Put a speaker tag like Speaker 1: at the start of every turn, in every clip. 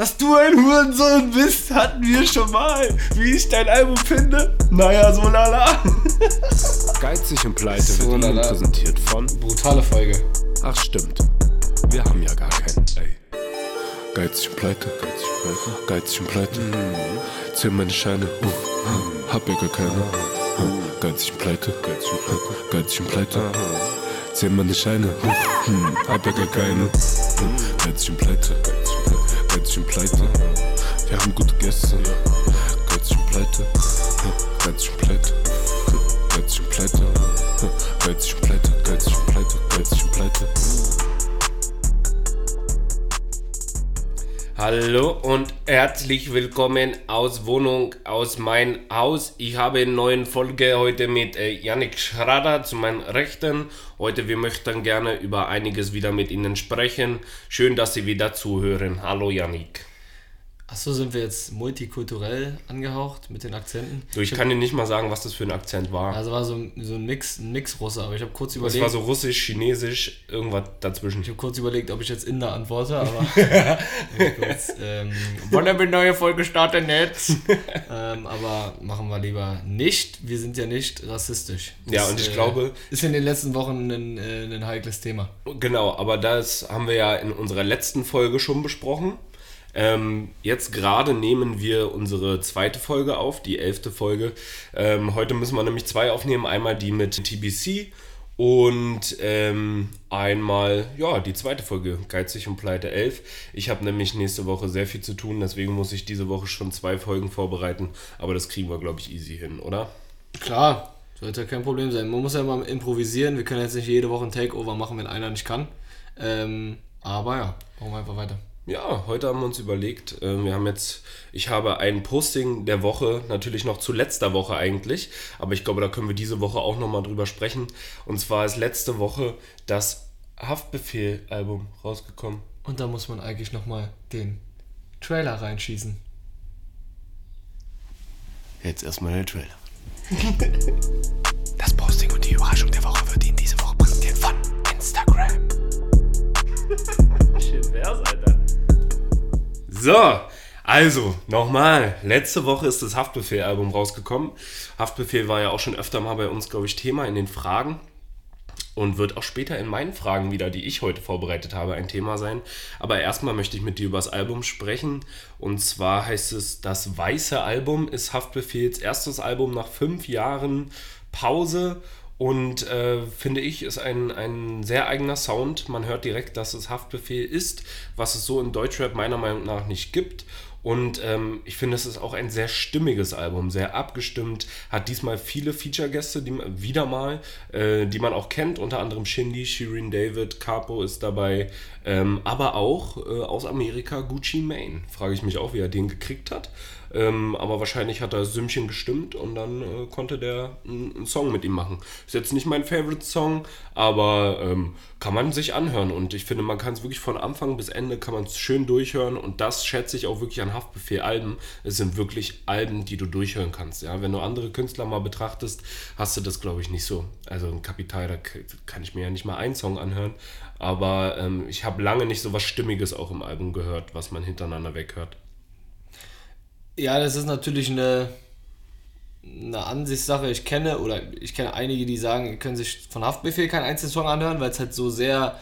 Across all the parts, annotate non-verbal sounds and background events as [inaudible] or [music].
Speaker 1: Dass du ein Hurensohn bist, hatten wir schon mal. Wie ich dein Album finde? Naja, so lala. [laughs]
Speaker 2: Geizig und Pleite so wird Ihnen präsentiert von.
Speaker 1: Brutale Folge.
Speaker 2: Ach, stimmt. Wir haben ja gar keinen, ey. Geizig und Pleite, geizig und Pleite, geizig und Pleite. Mhm. Zähl meine Scheine, uh, hab ja gar keine. Uh, geizig und Pleite, geizig und Pleite, geizig und Pleite. Zähl meine Scheine, uh, hm, hab ja gar keine. Uh, geizig und Pleite, und Pleite. Wir haben gute Gäste. Götzchen pleite. Götzchen pleite. Götzchen pleite. Götzchen pleite. Götzchen pleite. Götzchen pleite.
Speaker 1: Hallo und herzlich willkommen aus Wohnung, aus mein Haus. Ich habe eine neue Folge heute mit äh, Yannick Schrader zu meinen Rechten. Heute wir möchten gerne über einiges wieder mit Ihnen sprechen. Schön, dass Sie wieder zuhören. Hallo Yannick.
Speaker 3: Achso, sind wir jetzt multikulturell angehaucht mit den Akzenten?
Speaker 1: So, ich, ich kann dir nicht mal sagen, was das für ein Akzent war.
Speaker 3: Also war so, so ein Mix, ein Mix Russe, aber ich habe kurz überlegt.
Speaker 1: Es war so russisch, chinesisch, irgendwas dazwischen.
Speaker 3: Ich habe kurz überlegt, ob ich jetzt Inder antworte, aber [laughs] kurz, ähm, wollen wir neue Folge starten jetzt? [laughs] ähm, aber machen wir lieber nicht. Wir sind ja nicht rassistisch.
Speaker 1: Das, ja, und ich äh, glaube.
Speaker 3: Ist in den letzten Wochen ein, äh, ein heikles Thema.
Speaker 1: Genau, aber das haben wir ja in unserer letzten Folge schon besprochen. Ähm, jetzt gerade nehmen wir unsere zweite Folge auf, die elfte Folge. Ähm, heute müssen wir nämlich zwei aufnehmen. Einmal die mit TBC und ähm, einmal, ja, die zweite Folge, Geizig und Pleite 11. Ich habe nämlich nächste Woche sehr viel zu tun, deswegen muss ich diese Woche schon zwei Folgen vorbereiten. Aber das kriegen wir, glaube ich, easy hin, oder?
Speaker 3: Klar, sollte kein Problem sein. Man muss ja mal improvisieren. Wir können jetzt nicht jede Woche ein Takeover machen, wenn einer nicht kann. Ähm, aber ja, machen wir einfach weiter.
Speaker 1: Ja, heute haben wir uns überlegt, äh, wir haben jetzt, ich habe ein Posting der Woche, natürlich noch zu letzter Woche eigentlich, aber ich glaube, da können wir diese Woche auch nochmal drüber sprechen. Und zwar ist letzte Woche das Haftbefehl-Album rausgekommen.
Speaker 3: Und da muss man eigentlich nochmal den Trailer reinschießen.
Speaker 1: Jetzt erstmal der Trailer.
Speaker 2: das Posting und die Überraschung der Woche wird Ihnen diese Woche präsentiert von Instagram.
Speaker 1: Schön wär's, Alter. So, also nochmal. Letzte Woche ist das Haftbefehl-Album rausgekommen. Haftbefehl war ja auch schon öfter mal bei uns, glaube ich, Thema in den Fragen. Und wird auch später in meinen Fragen wieder, die ich heute vorbereitet habe, ein Thema sein. Aber erstmal möchte ich mit dir über das Album sprechen. Und zwar heißt es, das Weiße Album ist Haftbefehls erstes Album nach fünf Jahren Pause und äh, finde ich, ist ein, ein sehr eigener Sound. Man hört direkt, dass es Haftbefehl ist, was es so in Deutschrap meiner Meinung nach nicht gibt. Und ähm, ich finde, es ist auch ein sehr stimmiges Album, sehr abgestimmt. Hat diesmal viele Feature-Gäste, die wieder mal, äh, die man auch kennt, unter anderem Shindy, Shirin David, Capo ist dabei, ähm, aber auch äh, aus Amerika Gucci Mane. Frage ich mich auch, wie er den gekriegt hat. Ähm, aber wahrscheinlich hat er Sümmchen gestimmt und dann äh, konnte der einen Song mit ihm machen. Ist jetzt nicht mein Favorite-Song, aber ähm, kann man sich anhören. Und ich finde, man kann es wirklich von Anfang bis Ende kann man es schön durchhören. Und das schätze ich auch wirklich an Haftbefehl-Alben. Es sind wirklich Alben, die du durchhören kannst. Ja? Wenn du andere Künstler mal betrachtest, hast du das, glaube ich, nicht so. Also ein Kapital, da kann ich mir ja nicht mal einen Song anhören. Aber ähm, ich habe lange nicht so was Stimmiges auch im Album gehört, was man hintereinander weghört.
Speaker 3: Ja, das ist natürlich eine, eine Ansichtssache. Ich kenne oder ich kenne einige, die sagen, können sich von Haftbefehl keinen einzelnen Song anhören, weil es halt so sehr,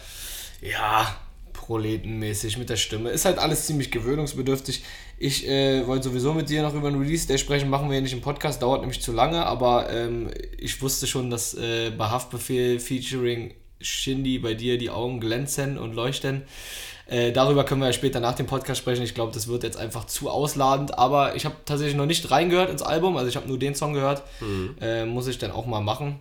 Speaker 3: ja, proletenmäßig mit der Stimme. Ist halt alles ziemlich gewöhnungsbedürftig. Ich äh, wollte sowieso mit dir noch über einen Release Day sprechen, machen wir ja nicht im Podcast, dauert nämlich zu lange, aber ähm, ich wusste schon, dass äh, bei Haftbefehl featuring Shindy bei dir die Augen glänzen und leuchten. Äh, darüber können wir ja später nach dem Podcast sprechen. Ich glaube, das wird jetzt einfach zu ausladend. Aber ich habe tatsächlich noch nicht reingehört ins Album. Also ich habe nur den Song gehört. Mhm. Äh, muss ich dann auch mal machen.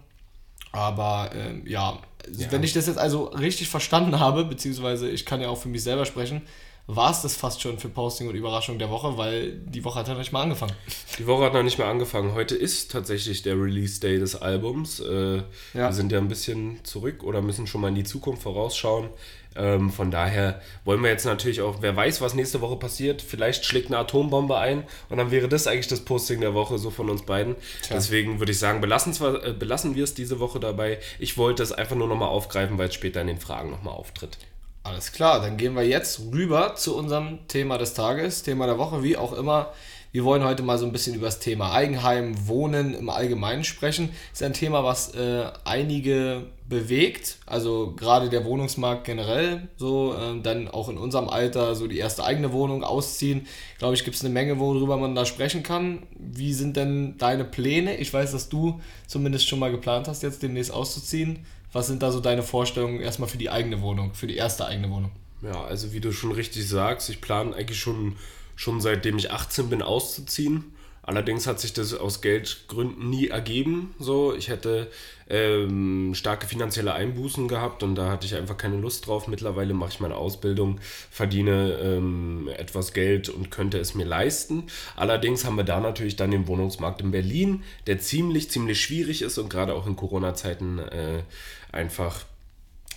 Speaker 3: Aber äh, ja, ja, wenn ich das jetzt also richtig verstanden habe, beziehungsweise ich kann ja auch für mich selber sprechen, war es das fast schon für Posting und Überraschung der Woche, weil die Woche hat ja noch nicht mal angefangen.
Speaker 1: Die Woche hat noch nicht mehr angefangen. Heute ist tatsächlich der Release-Day des Albums. Äh, ja. Wir sind ja ein bisschen zurück oder müssen schon mal in die Zukunft vorausschauen. Ähm, von daher wollen wir jetzt natürlich auch, wer weiß, was nächste Woche passiert, vielleicht schlägt eine Atombombe ein und dann wäre das eigentlich das Posting der Woche, so von uns beiden. Tja. Deswegen würde ich sagen, belassen, zwar, äh, belassen wir es diese Woche dabei. Ich wollte es einfach nur nochmal aufgreifen, weil es später in den Fragen nochmal auftritt.
Speaker 3: Alles klar, dann gehen wir jetzt rüber zu unserem Thema des Tages, Thema der Woche, wie auch immer. Wir wollen heute mal so ein bisschen über das Thema Eigenheim, Wohnen im Allgemeinen sprechen. Ist ein Thema, was äh, einige bewegt, also gerade der Wohnungsmarkt generell, so äh, dann auch in unserem Alter so die erste eigene Wohnung ausziehen. Glaube ich, gibt es eine Menge, worüber man da sprechen kann. Wie sind denn deine Pläne? Ich weiß, dass du zumindest schon mal geplant hast, jetzt demnächst auszuziehen. Was sind da so deine Vorstellungen erstmal für die eigene Wohnung, für die erste eigene Wohnung?
Speaker 1: Ja, also wie du schon richtig sagst, ich plane eigentlich schon, schon seitdem ich 18 bin auszuziehen. Allerdings hat sich das aus Geldgründen nie ergeben. So, ich hätte ähm, starke finanzielle Einbußen gehabt und da hatte ich einfach keine Lust drauf. Mittlerweile mache ich meine Ausbildung, verdiene ähm, etwas Geld und könnte es mir leisten. Allerdings haben wir da natürlich dann den Wohnungsmarkt in Berlin, der ziemlich, ziemlich schwierig ist und gerade auch in Corona-Zeiten äh, einfach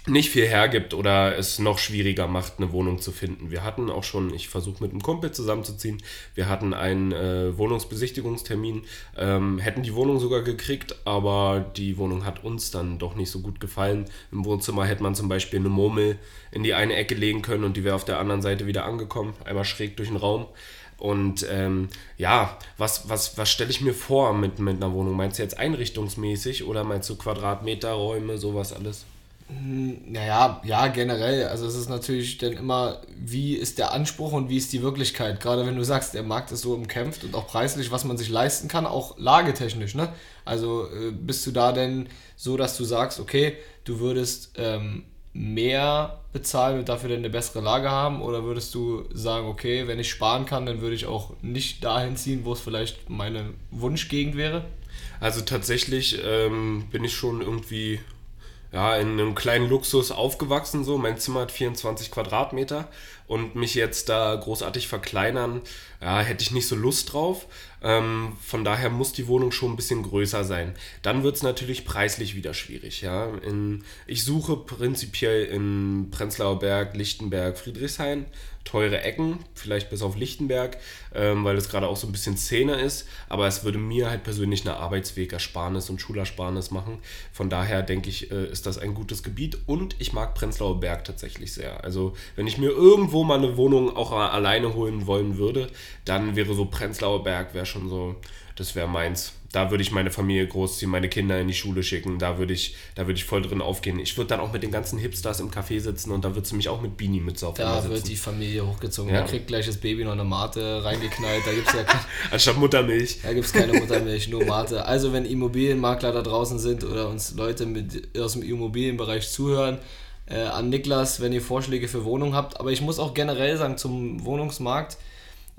Speaker 1: nicht viel hergibt oder es noch schwieriger macht, eine Wohnung zu finden. Wir hatten auch schon, ich versuche mit einem Kumpel zusammenzuziehen, wir hatten einen äh, Wohnungsbesichtigungstermin, ähm, hätten die Wohnung sogar gekriegt, aber die Wohnung hat uns dann doch nicht so gut gefallen. Im Wohnzimmer hätte man zum Beispiel eine Murmel in die eine Ecke legen können und die wäre auf der anderen Seite wieder angekommen, einmal schräg durch den Raum. Und ähm, ja, was, was, was stelle ich mir vor mit, mit einer Wohnung? Meinst du jetzt einrichtungsmäßig oder meinst du Quadratmeterräume, sowas alles?
Speaker 3: Naja, ja, generell. Also es ist natürlich dann immer, wie ist der Anspruch und wie ist die Wirklichkeit. Gerade wenn du sagst, der Markt ist so umkämpft und auch preislich, was man sich leisten kann, auch lagetechnisch. Ne? Also äh, bist du da denn so, dass du sagst, okay, du würdest ähm, mehr bezahlen und dafür dann eine bessere Lage haben? Oder würdest du sagen, okay, wenn ich sparen kann, dann würde ich auch nicht dahin ziehen, wo es vielleicht meine Wunschgegend wäre?
Speaker 1: Also tatsächlich ähm, bin ich schon irgendwie ja, in einem kleinen Luxus aufgewachsen. So. Mein Zimmer hat 24 Quadratmeter und mich jetzt da großartig verkleinern, ja, hätte ich nicht so Lust drauf. Ähm, von daher muss die Wohnung schon ein bisschen größer sein. Dann wird es natürlich preislich wieder schwierig. Ja. In, ich suche prinzipiell in Prenzlauer Berg, Lichtenberg, Friedrichshain teure Ecken, vielleicht bis auf Lichtenberg, ähm, weil es gerade auch so ein bisschen Szene ist. Aber es würde mir halt persönlich eine Arbeitswegersparnis und Schulersparnis machen. Von daher denke ich, äh, ist das ein gutes Gebiet und ich mag Prenzlauer Berg tatsächlich sehr. Also wenn ich mir irgendwo mal eine Wohnung auch alleine holen wollen würde, dann wäre so Prenzlauer Berg wäre schon so, das wäre meins da würde ich meine Familie großziehen, meine Kinder in die Schule schicken, da würde ich, da würde ich voll drin aufgehen. Ich würde dann auch mit den ganzen Hipsters im Café sitzen und da wird sie mich auch mit Beanie mit auf
Speaker 3: Da wird die Familie hochgezogen. Ja. Da kriegt gleich das Baby noch eine Mate reingeknallt. Da gibt's ja [laughs]
Speaker 1: Anstatt Muttermilch.
Speaker 3: Da gibt es keine Muttermilch, nur Mate. Also wenn Immobilienmakler da draußen sind oder uns Leute mit, aus dem Immobilienbereich zuhören, äh, an Niklas, wenn ihr Vorschläge für Wohnungen habt. Aber ich muss auch generell sagen, zum Wohnungsmarkt,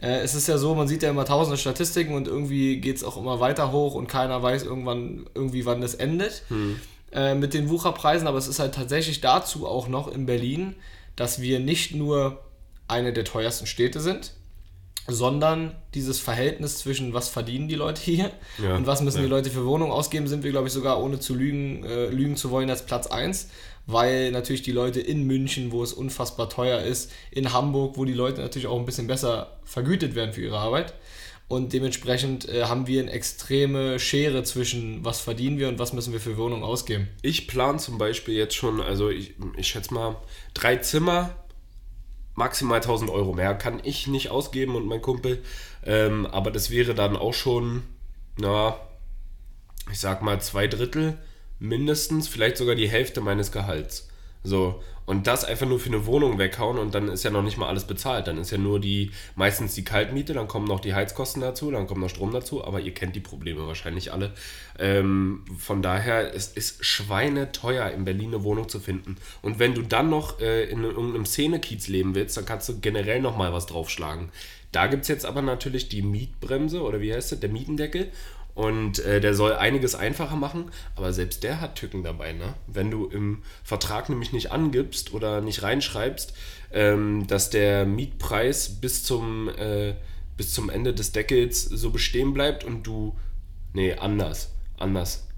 Speaker 3: es ist ja so, man sieht ja immer tausende Statistiken und irgendwie geht es auch immer weiter hoch und keiner weiß irgendwann, irgendwie wann das endet hm. äh, mit den Wucherpreisen. Aber es ist halt tatsächlich dazu auch noch in Berlin, dass wir nicht nur eine der teuersten Städte sind, sondern dieses Verhältnis zwischen was verdienen die Leute hier ja, und was müssen ja. die Leute für Wohnungen ausgeben, sind wir, glaube ich, sogar ohne zu lügen, äh, lügen zu wollen, als Platz 1 weil natürlich die Leute in München, wo es unfassbar teuer ist, in Hamburg, wo die Leute natürlich auch ein bisschen besser vergütet werden für ihre Arbeit. Und dementsprechend äh, haben wir eine extreme Schere zwischen, was verdienen wir und was müssen wir für Wohnungen ausgeben.
Speaker 1: Ich plane zum Beispiel jetzt schon, also ich, ich schätze mal, drei Zimmer, maximal 1000 Euro mehr kann ich nicht ausgeben und mein Kumpel. Ähm, aber das wäre dann auch schon, na, ich sag mal, zwei Drittel mindestens, vielleicht sogar die Hälfte meines Gehalts. So, und das einfach nur für eine Wohnung weghauen und dann ist ja noch nicht mal alles bezahlt. Dann ist ja nur die, meistens die Kaltmiete, dann kommen noch die Heizkosten dazu, dann kommt noch Strom dazu, aber ihr kennt die Probleme wahrscheinlich alle. Ähm, von daher, es ist schweineteuer, in Berlin eine Wohnung zu finden. Und wenn du dann noch äh, in irgendeinem Szenekiez leben willst, dann kannst du generell nochmal was draufschlagen. Da gibt es jetzt aber natürlich die Mietbremse oder wie heißt das, der Mietendeckel. Und äh, der soll einiges einfacher machen, aber selbst der hat Tücken dabei. Ne? Wenn du im Vertrag nämlich nicht angibst oder nicht reinschreibst, ähm, dass der Mietpreis bis zum, äh, bis zum Ende des Deckels so bestehen bleibt und du. Nee, anders. Anders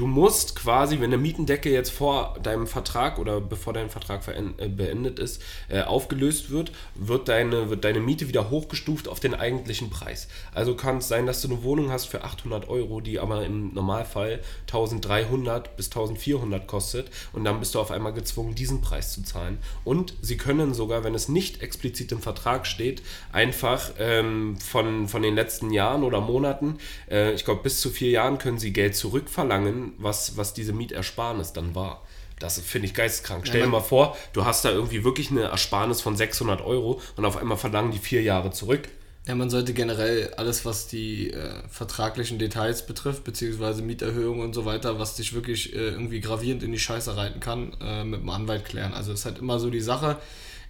Speaker 1: du musst quasi, wenn eine Mietendecke jetzt vor deinem Vertrag oder bevor dein Vertrag äh, beendet ist, äh, aufgelöst wird, wird deine, wird deine Miete wieder hochgestuft auf den eigentlichen Preis. Also kann es sein, dass du eine Wohnung hast für 800 Euro, die aber im Normalfall 1300 bis 1400 kostet und dann bist du auf einmal gezwungen, diesen Preis zu zahlen. Und sie können sogar, wenn es nicht explizit im Vertrag steht, einfach ähm, von, von den letzten Jahren oder Monaten, äh, ich glaube bis zu vier Jahren, können sie Geld zurückverlangen, was, was diese Mietersparnis dann war. Das finde ich geisteskrank. Stell dir mal vor, du hast da irgendwie wirklich eine Ersparnis von 600 Euro und auf einmal verlangen die vier Jahre zurück.
Speaker 3: Ja, man sollte generell alles, was die äh, vertraglichen Details betrifft, beziehungsweise Mieterhöhungen und so weiter, was dich wirklich äh, irgendwie gravierend in die Scheiße reiten kann, äh, mit dem Anwalt klären. Also es ist halt immer so die Sache.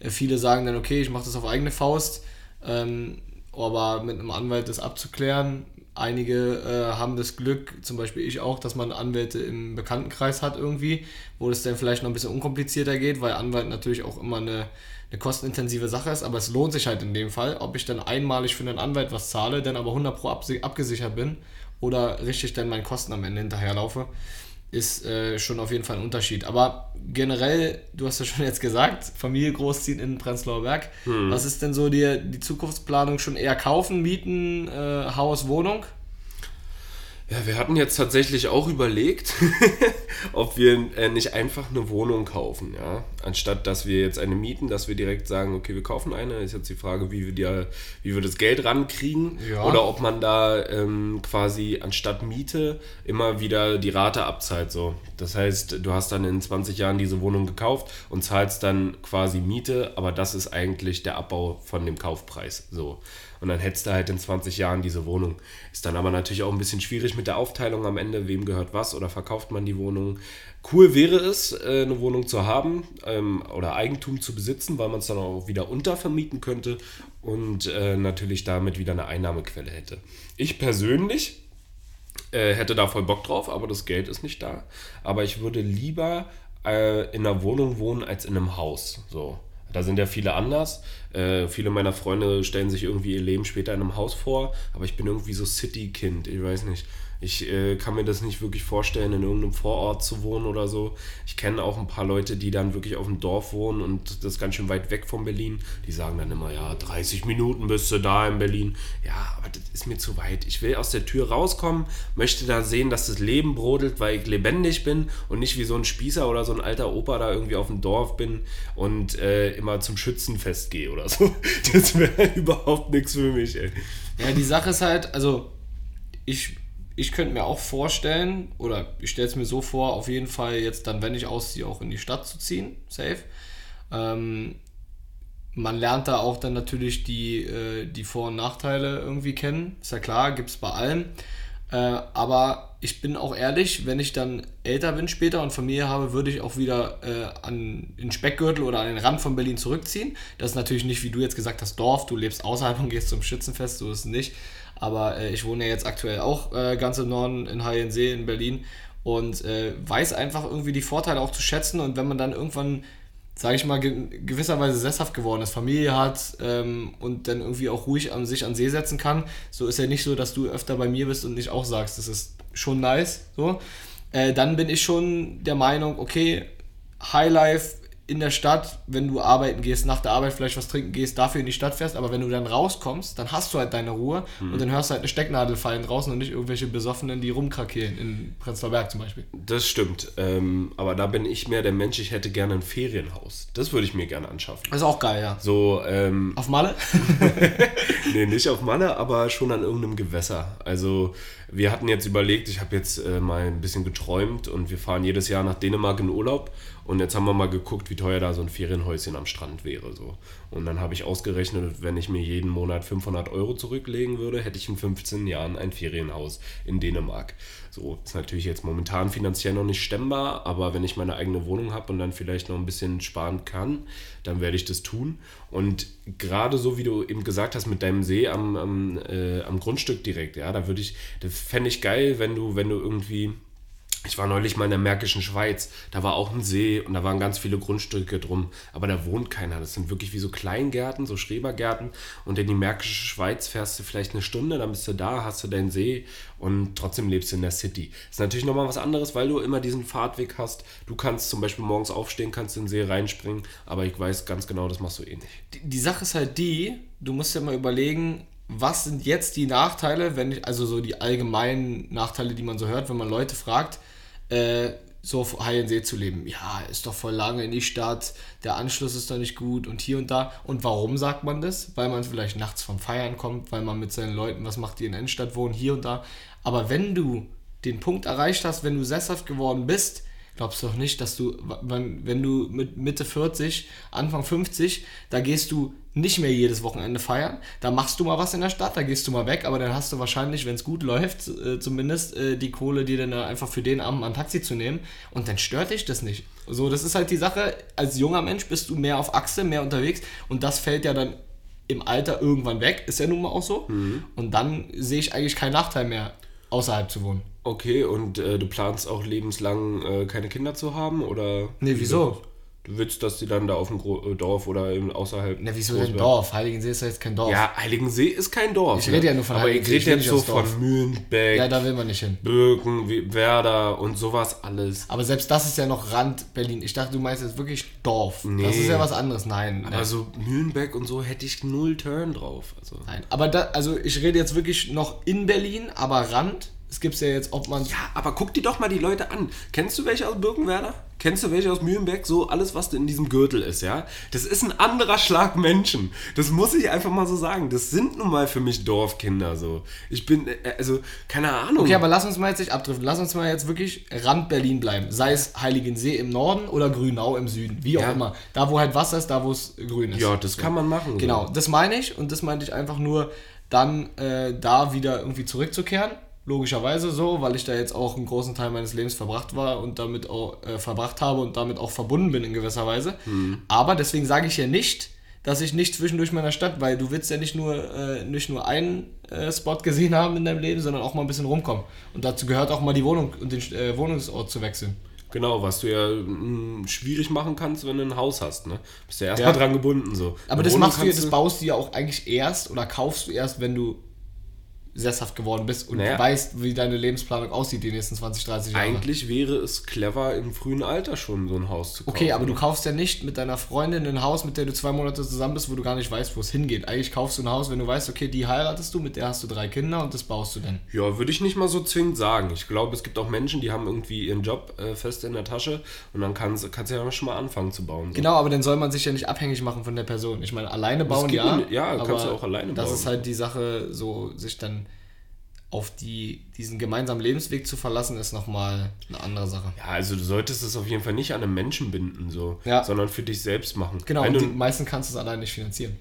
Speaker 3: Äh, viele sagen dann, okay, ich mache das auf eigene Faust, ähm, aber mit einem Anwalt das abzuklären, Einige äh, haben das Glück, zum Beispiel ich auch, dass man Anwälte im Bekanntenkreis hat irgendwie, wo es dann vielleicht noch ein bisschen unkomplizierter geht, weil Anwalt natürlich auch immer eine, eine kostenintensive Sache ist, aber es lohnt sich halt in dem Fall, ob ich dann einmalig für einen Anwalt was zahle, dann aber 100 Pro abgesichert bin oder richtig dann meinen Kosten am Ende hinterherlaufe ist äh, schon auf jeden Fall ein Unterschied. Aber generell, du hast ja schon jetzt gesagt, Familie großziehen in Prenzlauer Berg. Hm. Was ist denn so die, die Zukunftsplanung? Schon eher kaufen, mieten, äh, Haus, Wohnung?
Speaker 1: Ja, wir hatten jetzt tatsächlich auch überlegt, [laughs] ob wir äh, nicht einfach eine Wohnung kaufen, ja. Anstatt dass wir jetzt eine mieten, dass wir direkt sagen, okay, wir kaufen eine. Ist jetzt die Frage, wie wir, die, wie wir das Geld rankriegen. Ja. Oder ob man da ähm, quasi anstatt Miete immer wieder die Rate abzahlt. So. Das heißt, du hast dann in 20 Jahren diese Wohnung gekauft und zahlst dann quasi Miete, aber das ist eigentlich der Abbau von dem Kaufpreis. So. Und dann hättest du halt in 20 Jahren diese Wohnung. Ist dann aber natürlich auch ein bisschen schwierig mit der Aufteilung am Ende, wem gehört was oder verkauft man die Wohnung. Cool wäre es, äh, eine Wohnung zu haben ähm, oder Eigentum zu besitzen, weil man es dann auch wieder untervermieten könnte und äh, natürlich damit wieder eine Einnahmequelle hätte. Ich persönlich äh, hätte da voll Bock drauf, aber das Geld ist nicht da. Aber ich würde lieber in einer Wohnung wohnen als in einem Haus. So. Da sind ja viele anders. Äh, viele meiner Freunde stellen sich irgendwie ihr Leben später in einem Haus vor, aber ich bin irgendwie so City-Kind, ich weiß nicht. Ich äh, kann mir das nicht wirklich vorstellen, in irgendeinem Vorort zu wohnen oder so. Ich kenne auch ein paar Leute, die dann wirklich auf dem Dorf wohnen und das ist ganz schön weit weg von Berlin. Die sagen dann immer, ja, 30 Minuten bist du da in Berlin. Ja, aber das ist mir zu weit. Ich will aus der Tür rauskommen, möchte da sehen, dass das Leben brodelt, weil ich lebendig bin und nicht wie so ein Spießer oder so ein alter Opa da irgendwie auf dem Dorf bin und äh, immer zum Schützenfest gehe oder so. [laughs] Das wäre überhaupt nichts für mich, ey.
Speaker 3: Ja, die Sache ist halt, also ich ich könnte mir auch vorstellen, oder ich stelle es mir so vor, auf jeden Fall jetzt dann, wenn ich ausziehe, auch in die Stadt zu ziehen, safe. Ähm, man lernt da auch dann natürlich die, äh, die Vor- und Nachteile irgendwie kennen. Ist ja klar, gibt es bei allem. Äh, aber ich bin auch ehrlich, wenn ich dann älter bin später und Familie habe, würde ich auch wieder äh, an den Speckgürtel oder an den Rand von Berlin zurückziehen. Das ist natürlich nicht, wie du jetzt gesagt hast, Dorf, du lebst außerhalb und gehst zum Schützenfest, so ist es nicht. Aber äh, ich wohne ja jetzt aktuell auch äh, ganz im Norden in Hayensee in Berlin und äh, weiß einfach irgendwie die Vorteile auch zu schätzen. Und wenn man dann irgendwann, sage ich mal, ge gewisserweise sesshaft geworden ist, Familie hat ähm, und dann irgendwie auch ruhig an sich an See setzen kann, so ist ja nicht so, dass du öfter bei mir bist und nicht auch sagst, das ist schon nice. So. Äh, dann bin ich schon der Meinung, okay, Highlife in der Stadt, wenn du arbeiten gehst, nach der Arbeit vielleicht was trinken gehst, dafür in die Stadt fährst, aber wenn du dann rauskommst, dann hast du halt deine Ruhe mhm. und dann hörst du halt eine Stecknadel fallen draußen und nicht irgendwelche Besoffenen, die rumkrakeelen, in Prenzlauer Berg zum Beispiel.
Speaker 1: Das stimmt, ähm, aber da bin ich mehr der Mensch, ich hätte gerne ein Ferienhaus. Das würde ich mir gerne anschaffen.
Speaker 3: Das ist auch geil, ja.
Speaker 1: So, ähm, [laughs]
Speaker 3: Auf Malle? [laughs]
Speaker 1: nee, nicht auf Malle, aber schon an irgendeinem Gewässer. Also wir hatten jetzt überlegt, ich habe jetzt äh, mal ein bisschen geträumt und wir fahren jedes Jahr nach Dänemark in Urlaub und jetzt haben wir mal geguckt, wie teuer da so ein Ferienhäuschen am Strand wäre. So. Und dann habe ich ausgerechnet, wenn ich mir jeden Monat 500 Euro zurücklegen würde, hätte ich in 15 Jahren ein Ferienhaus in Dänemark. So, ist natürlich jetzt momentan finanziell noch nicht stemmbar, aber wenn ich meine eigene Wohnung habe und dann vielleicht noch ein bisschen sparen kann, dann werde ich das tun. Und gerade so wie du eben gesagt hast, mit deinem See am, am, äh, am Grundstück direkt, ja, da würde ich, das fände ich geil, wenn du, wenn du irgendwie ich war neulich mal in der Märkischen Schweiz. Da war auch ein See und da waren ganz viele Grundstücke drum. Aber da wohnt keiner. Das sind wirklich wie so Kleingärten, so Schrebergärten. Und in die Märkische Schweiz fährst du vielleicht eine Stunde, dann bist du da, hast du deinen See und trotzdem lebst du in der City. ist natürlich nochmal was anderes, weil du immer diesen Fahrtweg hast. Du kannst zum Beispiel morgens aufstehen, kannst in den See reinspringen. Aber ich weiß ganz genau, das machst du eh nicht.
Speaker 3: Die, die Sache ist halt die, du musst ja mal überlegen, was sind jetzt die Nachteile, wenn ich, also so die allgemeinen Nachteile, die man so hört, wenn man Leute fragt, äh, so auf See zu leben. Ja, ist doch voll lange in die Stadt, der Anschluss ist doch nicht gut und hier und da. Und warum sagt man das? Weil man vielleicht nachts vom Feiern kommt, weil man mit seinen Leuten, was macht die in der Innenstadt wohnen, hier und da. Aber wenn du den Punkt erreicht hast, wenn du sesshaft geworden bist, glaubst du doch nicht, dass du, wenn, du mit Mitte 40, Anfang 50, da gehst du nicht mehr jedes Wochenende feiern. Da machst du mal was in der Stadt, da gehst du mal weg, aber dann hast du wahrscheinlich, wenn es gut läuft, äh, zumindest äh, die Kohle, dir dann einfach für den Abend ein Taxi zu nehmen. Und dann stört dich das nicht. So, das ist halt die Sache. Als junger Mensch bist du mehr auf Achse, mehr unterwegs und das fällt ja dann im Alter irgendwann weg. Ist ja nun mal auch so. Mhm. Und dann sehe ich eigentlich keinen Nachteil mehr, außerhalb zu wohnen.
Speaker 1: Okay, und äh, du planst auch lebenslang äh, keine Kinder zu haben? Oder
Speaker 3: nee, wieso?
Speaker 1: Du willst, dass die dann da auf dem Gro äh, Dorf oder im außerhalb.
Speaker 3: Na, wieso denn Dorf? Heiligensee ist ja jetzt kein Dorf.
Speaker 1: Ja, Heiligensee ist kein Dorf.
Speaker 3: Ich rede ja nur von
Speaker 1: Aber Heiligensee. Aber ich rede jetzt so von Mühlenbeck.
Speaker 3: Ja, da will man nicht hin.
Speaker 1: Birken, Werder und sowas alles.
Speaker 3: Aber selbst das ist ja noch Rand Berlin. Ich dachte, du meinst jetzt wirklich Dorf. Nee. Das ist ja was anderes. Nein.
Speaker 1: Aber so Mühlenbeck und so hätte ich null Turn drauf. Also.
Speaker 3: Nein. Aber da, also ich rede jetzt wirklich noch in Berlin, aber Rand es gibt ja jetzt, ob man.
Speaker 1: Ja, aber guck dir doch mal die Leute an. Kennst du welche aus Birkenwerder? Kennst du welche aus Mühlenberg? So alles, was in diesem Gürtel ist, ja? Das ist ein anderer Schlag Menschen. Das muss ich einfach mal so sagen. Das sind nun mal für mich Dorfkinder so. Ich bin, äh, also, keine Ahnung.
Speaker 3: Okay, aber lass uns mal jetzt nicht abdriften. Lass uns mal jetzt wirklich Rand Berlin bleiben. Sei es Heiligensee im Norden oder Grünau im Süden. Wie auch ja. immer. Da, wo halt Wasser ist, da, wo es grün ist.
Speaker 1: Ja, das so. kann man machen.
Speaker 3: Genau, so. das meine ich. Und das meinte ich einfach nur, dann äh, da wieder irgendwie zurückzukehren logischerweise so, weil ich da jetzt auch einen großen Teil meines Lebens verbracht war und damit auch äh, verbracht habe und damit auch verbunden bin in gewisser Weise. Mhm. Aber deswegen sage ich ja nicht, dass ich nicht zwischendurch meiner Stadt, weil du willst ja nicht nur äh, nicht nur einen äh, Spot gesehen haben in deinem Leben, sondern auch mal ein bisschen rumkommen. Und dazu gehört auch mal die Wohnung und den äh, Wohnungsort zu wechseln.
Speaker 1: Genau, was du ja mh, hm, schwierig machen kannst, wenn du ein Haus hast, ne? Bist ja erstmal ja. dran gebunden so.
Speaker 3: Aber Eine das Wohnung machst du, das baust du ja auch eigentlich erst oder kaufst du erst, wenn du sesshaft geworden bist und naja. weißt, wie deine Lebensplanung aussieht die nächsten 20, 30 Jahre.
Speaker 1: Eigentlich wäre es clever, im frühen Alter schon so ein Haus zu
Speaker 3: kaufen. Okay, aber du kaufst ja nicht mit deiner Freundin ein Haus, mit der du zwei Monate zusammen bist, wo du gar nicht weißt, wo es hingeht. Eigentlich kaufst du ein Haus, wenn du weißt, okay, die heiratest du, mit der hast du drei Kinder und das baust du dann.
Speaker 1: Ja, würde ich nicht mal so zwingend sagen. Ich glaube, es gibt auch Menschen, die haben irgendwie ihren Job äh, fest in der Tasche und dann kannst, kannst du ja schon mal anfangen zu bauen.
Speaker 3: So. Genau, aber dann soll man sich ja nicht abhängig machen von der Person. Ich meine, alleine bauen, ja.
Speaker 1: Ja, kannst du auch alleine
Speaker 3: das
Speaker 1: bauen.
Speaker 3: Das ist halt die Sache, so sich dann auf die, diesen gemeinsamen Lebensweg zu verlassen, ist nochmal eine andere Sache.
Speaker 1: Ja, also du solltest es auf jeden Fall nicht an einen Menschen binden, so,
Speaker 3: ja.
Speaker 1: sondern für dich selbst machen.
Speaker 3: Genau, Wenn und die meisten kannst du es allein nicht finanzieren.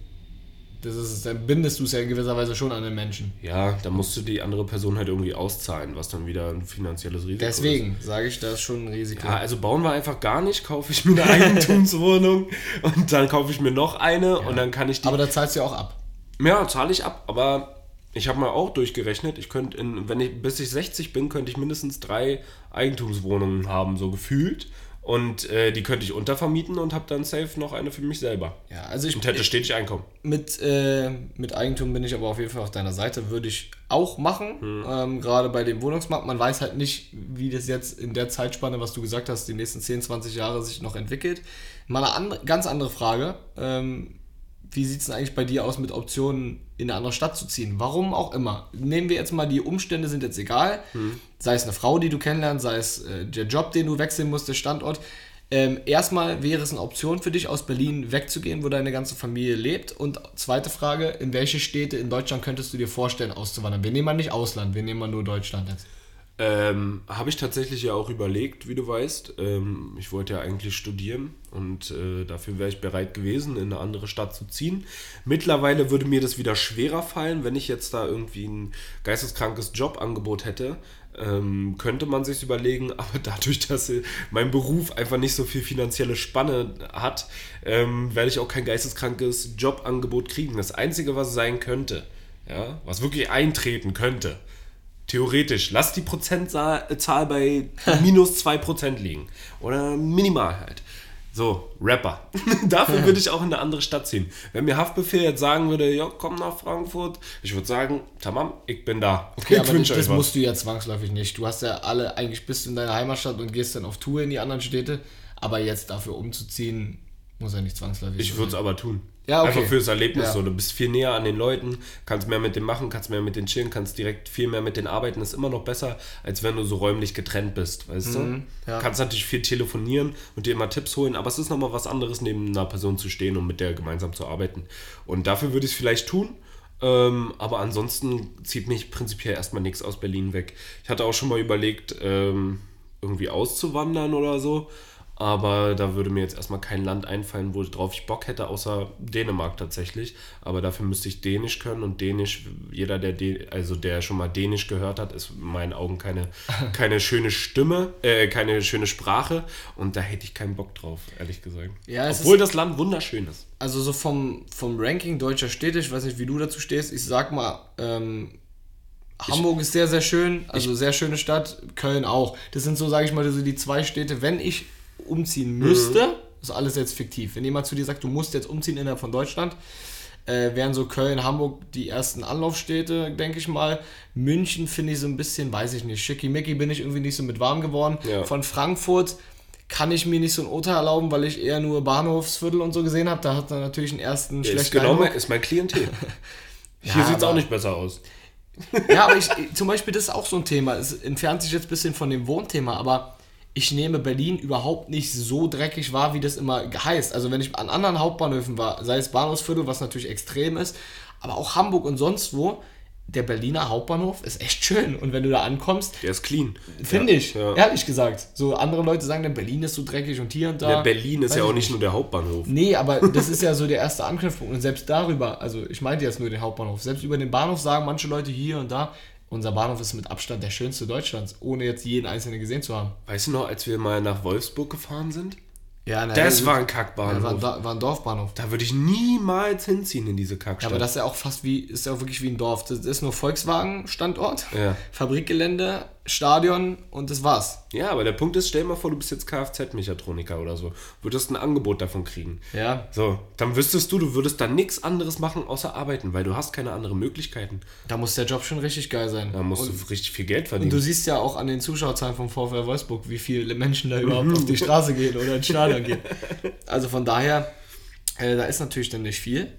Speaker 3: Das ist, dann bindest du es ja in gewisser Weise schon an den Menschen.
Speaker 1: Ja, dann musst du die andere Person halt irgendwie auszahlen, was dann wieder ein finanzielles Risiko
Speaker 3: Deswegen ist. sage ich, das ist schon ein Risiko.
Speaker 1: Ja, also bauen wir einfach gar nicht, kaufe ich mir eine Eigentumswohnung [laughs] und dann kaufe ich mir noch eine ja. und dann kann ich
Speaker 3: die. Aber da zahlst du ja auch ab.
Speaker 1: Ja, zahle ich ab, aber ich habe mal auch durchgerechnet, ich könnte, in, wenn ich bis ich 60 bin, könnte ich mindestens drei Eigentumswohnungen haben, so gefühlt. Und äh, die könnte ich untervermieten und habe dann safe noch eine für mich selber.
Speaker 3: Ja, also ich
Speaker 1: und hätte stetig Einkommen.
Speaker 3: Mit, äh, mit Eigentum bin ich aber auf jeden Fall auf deiner Seite, würde ich auch machen. Hm. Ähm, Gerade bei dem Wohnungsmarkt. Man weiß halt nicht, wie das jetzt in der Zeitspanne, was du gesagt hast, die nächsten 10, 20 Jahre sich noch entwickelt. Mal eine andere, ganz andere Frage. Ähm, wie sieht es denn eigentlich bei dir aus mit Optionen, in eine andere Stadt zu ziehen? Warum auch immer. Nehmen wir jetzt mal, die Umstände sind jetzt egal. Hm. Sei es eine Frau, die du kennenlernst, sei es äh, der Job, den du wechseln musst, der Standort. Ähm, erstmal wäre es eine Option für dich, aus Berlin wegzugehen, wo deine ganze Familie lebt. Und zweite Frage, in welche Städte in Deutschland könntest du dir vorstellen, auszuwandern? Wir nehmen mal nicht Ausland, wir nehmen mal nur Deutschland jetzt.
Speaker 1: Ähm, Habe ich tatsächlich ja auch überlegt, wie du weißt. Ähm, ich wollte ja eigentlich studieren und äh, dafür wäre ich bereit gewesen, in eine andere Stadt zu ziehen. Mittlerweile würde mir das wieder schwerer fallen, wenn ich jetzt da irgendwie ein geisteskrankes Jobangebot hätte. Ähm, könnte man sich überlegen, [laughs] aber dadurch, dass mein Beruf einfach nicht so viel finanzielle Spanne hat, ähm, werde ich auch kein geisteskrankes Jobangebot kriegen. Das Einzige, was sein könnte, ja, was wirklich eintreten könnte, Theoretisch. Lass die Prozentzahl Zahl bei [laughs] minus 2% liegen. Oder minimal halt. So, Rapper. [laughs] Dafür würde ich auch in eine andere Stadt ziehen. Wenn mir Haftbefehl jetzt sagen würde, ja, komm nach Frankfurt, ich würde sagen, tamam, ich bin da.
Speaker 3: Okay, [laughs]
Speaker 1: ich
Speaker 3: aber das, das musst du ja zwangsläufig nicht. Du hast ja alle, eigentlich bist du in deiner Heimatstadt und gehst dann auf Tour in die anderen Städte. Aber jetzt dafür umzuziehen, muss ja nicht zwangsläufig
Speaker 1: Ich würde es aber tun.
Speaker 3: Ja, okay.
Speaker 1: Einfach fürs Erlebnis
Speaker 3: Ja.
Speaker 1: so. Du bist viel näher an den Leuten, kannst mehr mit denen machen, kannst mehr mit denen chillen, kannst direkt viel mehr mit denen arbeiten. Ist immer noch besser, als wenn du so räumlich getrennt bist, weißt du?
Speaker 3: Mhm, ja.
Speaker 1: Kannst natürlich viel telefonieren und dir immer Tipps holen, aber es ist nochmal was anderes, neben einer Person zu stehen und mit der gemeinsam zu arbeiten. Und dafür würde ich es vielleicht tun. Ähm, aber ansonsten zieht mich prinzipiell erstmal nichts aus Berlin weg. Ich hatte auch schon mal überlegt, ähm, irgendwie auszuwandern oder so. Aber da würde mir jetzt erstmal kein Land einfallen, worauf ich Bock hätte, außer Dänemark tatsächlich. Aber dafür müsste ich Dänisch können und Dänisch, jeder, der Dä- also der schon mal Dänisch gehört hat, ist in meinen Augen keine, [laughs] keine schöne Stimme, äh, keine schöne Sprache. Und da hätte ich keinen Bock drauf, ehrlich gesagt.
Speaker 3: Ja,
Speaker 1: Obwohl
Speaker 3: ist-
Speaker 1: das Land wunderschön ist.
Speaker 3: Also so vom, vom Ranking deutscher Städte, ich weiß nicht, wie du dazu stehst, ich sag mal, ähm, Hamburg ist sehr, sehr schön, also sehr schöne Stadt, Köln auch. Das sind so, sage ich mal, so die zwei Städte, wenn ich umziehen müsste, ist alles jetzt fiktiv. Wenn jemand zu dir sagt, du musst jetzt umziehen innerhalb von Deutschland, äh, wären so Köln, Hamburg die ersten Anlaufstädte, denke ich mal. München finde ich so ein bisschen, weiß ich nicht, schickimicki bin ich irgendwie nicht so mit warm geworden.
Speaker 1: Ja.
Speaker 3: Von Frankfurt kann ich mir nicht so ein Urteil erlauben, weil ich eher nur Bahnhofsviertel und so gesehen habe. Da hat er natürlich einen ersten
Speaker 1: Ist
Speaker 3: schlechten
Speaker 1: genau mein, ist mein Klientel. [laughs]
Speaker 3: Ja,
Speaker 1: Hier sieht es auch nicht besser aus.
Speaker 3: Ja, aber ich, zum Beispiel, das ist auch so ein Thema. Es entfernt sich jetzt ein bisschen von dem Wohnthema, aber ich nehme Berlin überhaupt nicht so dreckig wahr, wie das immer heißt. Also wenn ich an anderen Hauptbahnhöfen war, sei es Bahnhofsviertel, was natürlich extrem ist, aber auch Hamburg und sonst wo, der Berliner Hauptbahnhof ist echt schön. Und wenn du da ankommst,
Speaker 1: Der ist clean.
Speaker 3: finde
Speaker 1: Ja,
Speaker 3: ich,
Speaker 1: Ja.
Speaker 3: ehrlich gesagt. So andere Leute sagen dann, Berlin ist so dreckig und hier und da.
Speaker 1: Ja, Berlin ist ja auch
Speaker 3: ich
Speaker 1: nicht nur der Hauptbahnhof.
Speaker 3: Nee, aber [laughs] das ist ja so der erste Anknüpfpunkt. Und selbst darüber, also ich meinte jetzt nur den Hauptbahnhof, selbst über den Bahnhof sagen manche Leute hier und da, unser Bahnhof ist mit Abstand der schönste Deutschlands, ohne jetzt jeden einzelnen gesehen zu haben.
Speaker 1: Weißt du noch, als wir mal nach Wolfsburg gefahren sind?
Speaker 3: Ja, na,
Speaker 1: Das
Speaker 3: ja,
Speaker 1: war ein
Speaker 3: ja,
Speaker 1: Kackbahnhof.
Speaker 3: war, ein war ein Dorfbahnhof.
Speaker 1: Da würde ich niemals hinziehen in diese
Speaker 3: Ja,
Speaker 1: Kackstadt.
Speaker 3: aber das ist ja auch fast wie, ist ja auch wirklich wie ein Dorf. Das ist nur Volkswagen-Standort,
Speaker 1: Ja.
Speaker 3: Fabrikgelände, Stadion und das war's.
Speaker 1: ja, aber der Punkt ist, stell dir mal vor, du bist jetzt Kfz-Mechatroniker oder so. Würdest ein Angebot davon kriegen.
Speaker 3: Ja.
Speaker 1: So, dann wüsstest du, du würdest dann nichts anderes machen, außer arbeiten, weil du hast keine anderen Möglichkeiten.
Speaker 3: Da muss der Job schon richtig geil sein.
Speaker 1: Da musst
Speaker 3: und,
Speaker 1: du richtig viel Geld
Speaker 3: und
Speaker 1: verdienen.
Speaker 3: du siehst ja auch an den Zuschauerzahlen vom VfL Wolfsburg, wie viele Menschen da überhaupt auf die [laughs] Straße gehen oder ins Stadion gehen. Also von daher, äh, da ist natürlich dann nicht viel.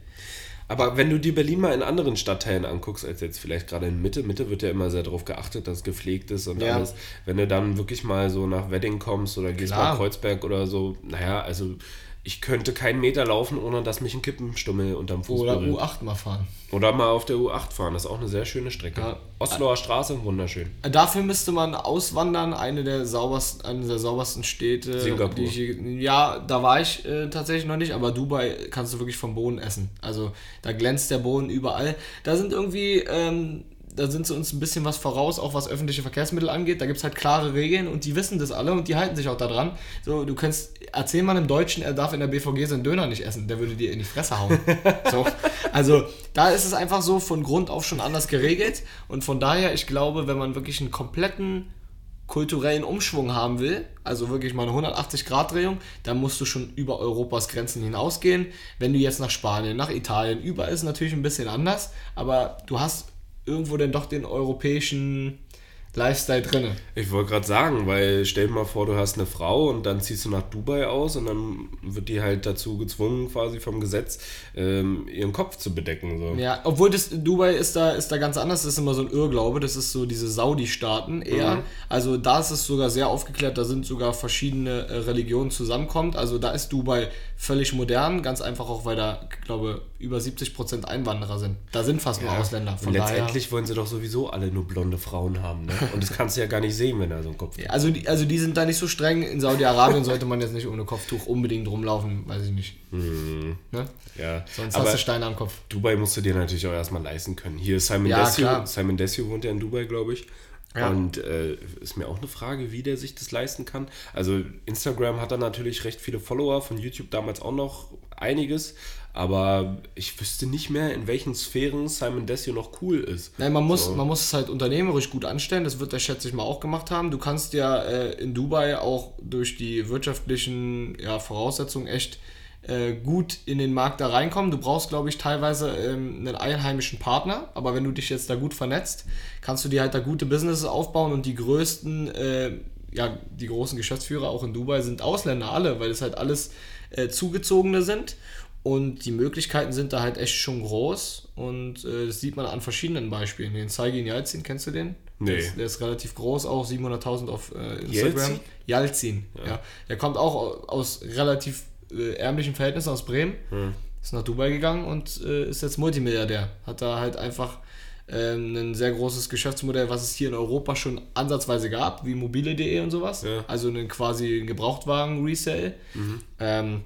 Speaker 1: Aber wenn du dir Berlin mal in anderen Stadtteilen anguckst, als jetzt vielleicht gerade in Mitte, Mitte wird ja immer sehr darauf geachtet, dass gepflegt ist und
Speaker 3: Ja.
Speaker 1: alles. Wenn du dann wirklich mal so nach Wedding kommst oder gehst mal Kreuzberg oder so, naja, also ich könnte keinen Meter laufen, ohne dass mich ein Kippenstummel unterm Fuß
Speaker 3: Oder
Speaker 1: berührt.
Speaker 3: U8 mal fahren.
Speaker 1: Oder mal auf der U8 fahren, das ist auch eine sehr schöne Strecke.
Speaker 3: Ja.
Speaker 1: Osloer Straße, wunderschön.
Speaker 3: Dafür müsste man auswandern, eine der saubersten, eine der saubersten Städte.
Speaker 1: Singapur.
Speaker 3: Die ich, ja, da war ich äh, tatsächlich noch nicht, aber Dubai kannst du wirklich vom Boden essen. Also da glänzt der Boden überall. Da sind irgendwie, ähm, da sind sie uns ein bisschen was voraus, auch was öffentliche Verkehrsmittel angeht. Da gibt es halt klare Regeln und die wissen das alle und die halten sich auch daran. So, du kannst, erzähl mal einem Deutschen, er darf in der BVG seinen Döner nicht essen, der würde dir in die Fresse hauen. [laughs] so, also da ist es einfach so von Grund auf schon anders geregelt und von daher, ich glaube, wenn man wirklich einen kompletten kulturellen Umschwung haben will, also wirklich mal eine 180-Grad-Drehung, dann musst du schon über Europas Grenzen hinausgehen. Wenn du jetzt nach Spanien, nach Italien, überall ist es natürlich ein bisschen anders, aber du hast irgendwo dann doch den europäischen Lifestyle drin.
Speaker 1: Ich wollte gerade sagen, weil stell dir mal vor, du hast eine Frau und dann ziehst du nach Dubai aus und dann wird die halt dazu gezwungen, quasi vom Gesetz, ähm, ihren Kopf zu bedecken. So.
Speaker 3: Ja, obwohl das Dubai ist da, ist da ganz anders, das ist immer so ein Irrglaube, das ist so diese Saudi-Staaten eher.
Speaker 1: Mhm.
Speaker 3: Also da ist es sogar sehr aufgeklärt, da sind sogar verschiedene äh, Religionen zusammenkommt. Also da ist Dubai völlig modern, ganz einfach auch, weil da, ich glaube, über 70% Einwanderer sind. Da sind fast nur Ausländer. Von daher,
Speaker 1: letztendlich wollen sie doch sowieso alle nur blonde Frauen haben. Ne? [laughs] Und das kannst du ja gar nicht sehen, wenn er so einen Kopf hat.
Speaker 3: also, die, also die sind da nicht so streng. In Saudi-Arabien sollte man jetzt nicht ohne Kopftuch unbedingt rumlaufen, weiß ich nicht. Ne?
Speaker 1: Ja.
Speaker 3: Sonst
Speaker 1: Aber
Speaker 3: hast du Steine am Kopf.
Speaker 1: Dubai musst du dir natürlich auch erstmal leisten können. Hier ist Simon
Speaker 3: Ja, klar.
Speaker 1: Simon Desue wohnt ja in Dubai, glaube ich.
Speaker 3: Ja.
Speaker 1: Und äh, ist mir auch eine Frage, wie der sich das leisten kann. Also Instagram hat da natürlich recht viele Follower, von YouTube damals auch noch einiges. Aber ich wüsste nicht mehr, in welchen Sphären Simon Desio noch cool ist.
Speaker 3: Nein, man muss, man muss es halt unternehmerisch gut anstellen. Das wird er, schätze ich mal, auch gemacht haben. Du kannst ja äh, in Dubai auch durch die wirtschaftlichen ja, Voraussetzungen echt äh, gut in den Markt da reinkommen. Du brauchst, glaube ich, teilweise ähm, einen einheimischen Partner, aber wenn du dich jetzt da gut vernetzt, kannst du dir halt da gute Businesses aufbauen und die größten, äh, ja, die großen Geschäftsführer auch in Dubai sind Ausländer alle, weil es halt alles äh, zugezogene sind. Und die Möglichkeiten sind da halt echt schon groß und äh, das sieht man an verschiedenen Beispielen. Den Saigin Yalzin, kennst du den?
Speaker 1: Nee.
Speaker 3: Der ist, der ist relativ groß, auch 700.000 auf äh, Instagram.
Speaker 1: Yeltsin?
Speaker 3: Yalzin, ja. Der kommt auch au- aus relativ äh, ärmlichen Verhältnissen aus Bremen, ist nach Dubai gegangen und äh, ist jetzt Multimilliardär. Hat da halt einfach ähm, ein sehr großes Geschäftsmodell, was es hier in Europa schon ansatzweise gab, wie mobile.de und sowas.
Speaker 1: Ja.
Speaker 3: Also einen quasi Gebrauchtwagen-Resale. Ähm,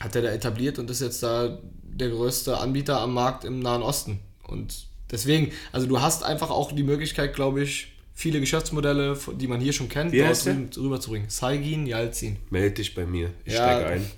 Speaker 3: hat er da etabliert und ist jetzt da der größte Anbieter am Markt im Nahen Osten. Und deswegen, also du hast einfach auch die Möglichkeit, glaube ich, viele Geschäftsmodelle, die man hier schon kennt,
Speaker 1: Wie
Speaker 3: dort rüberzubringen. Saigin Yalzin.
Speaker 1: Meld dich bei mir. Ich
Speaker 3: Ja,
Speaker 1: steige ein.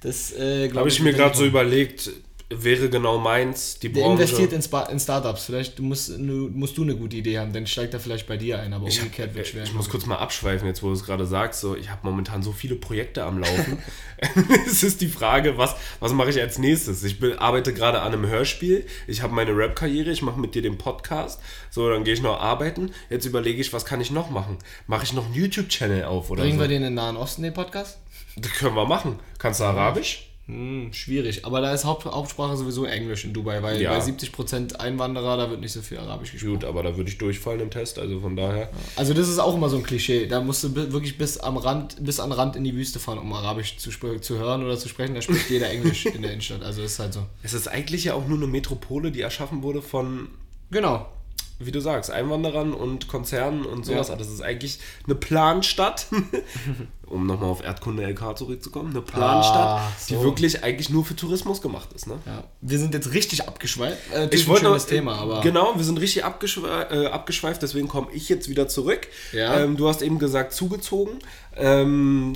Speaker 3: Das äh, glaub
Speaker 1: Habe ich mir gerade
Speaker 3: er
Speaker 1: so überlegt, wäre genau meins, die
Speaker 3: Der
Speaker 1: Branche.
Speaker 3: investiert in, Spa in Startups. Vielleicht musst, musst du eine gute Idee haben, dann steigt er vielleicht bei dir ein, aber
Speaker 1: Ich,
Speaker 3: umgekehrt wird schwer.
Speaker 1: ich muss kurz mal abschweifen, jetzt wo du es gerade sagst. So, ich habe momentan so viele Projekte am Laufen. [laughs] es ist die Frage, was, was mache ich als nächstes? Ich bin, arbeite gerade an einem Hörspiel. Ich habe meine Rap-Karriere. Ich mache mit dir den Podcast. So, dann gehe ich noch arbeiten. Jetzt überlege ich, was kann ich noch machen? Mache ich noch einen YouTube-Channel auf oder
Speaker 3: Bringen
Speaker 1: so?
Speaker 3: wir den in den Nahen Osten, den Podcast?
Speaker 1: Das können wir machen. Kannst du Arabisch?
Speaker 3: Hm, schwierig. Aber da ist Haupt, Hauptsprache sowieso Englisch in Dubai, weil
Speaker 1: Ja.
Speaker 3: bei 70% Einwanderer, da wird nicht so viel Arabisch gesprochen.
Speaker 1: Gut, aber da würde ich durchfallen im Test. Also von daher.
Speaker 3: Also das ist auch immer so ein Klischee. Da musst du wirklich bis am Rand, bis an den Rand in die Wüste fahren, um Arabisch zu, zu hören oder zu sprechen. Da spricht jeder [laughs] Englisch in der Innenstadt. Also ist halt so.
Speaker 1: Es ist eigentlich ja auch nur eine Metropole, die erschaffen wurde von
Speaker 3: Genau.
Speaker 1: Wie du sagst, Einwanderern und Konzernen und sowas.
Speaker 3: Ja.
Speaker 1: Aber Das ist eigentlich eine Planstadt, [laughs] um nochmal auf Erdkunde LK zurückzukommen, eine Planstadt,
Speaker 3: Ah, so.
Speaker 1: die wirklich eigentlich nur für Tourismus gemacht ist. Ne?
Speaker 3: Ja. Wir sind jetzt richtig abgeschweift. Äh,
Speaker 1: Ich wollte noch-
Speaker 3: Thema, aber.
Speaker 1: Genau, wir sind richtig abgeschwe äh, abgeschweift, deswegen komme ich jetzt wieder zurück.
Speaker 3: Ja.
Speaker 1: Ähm, du hast eben gesagt, zugezogen. Ähm,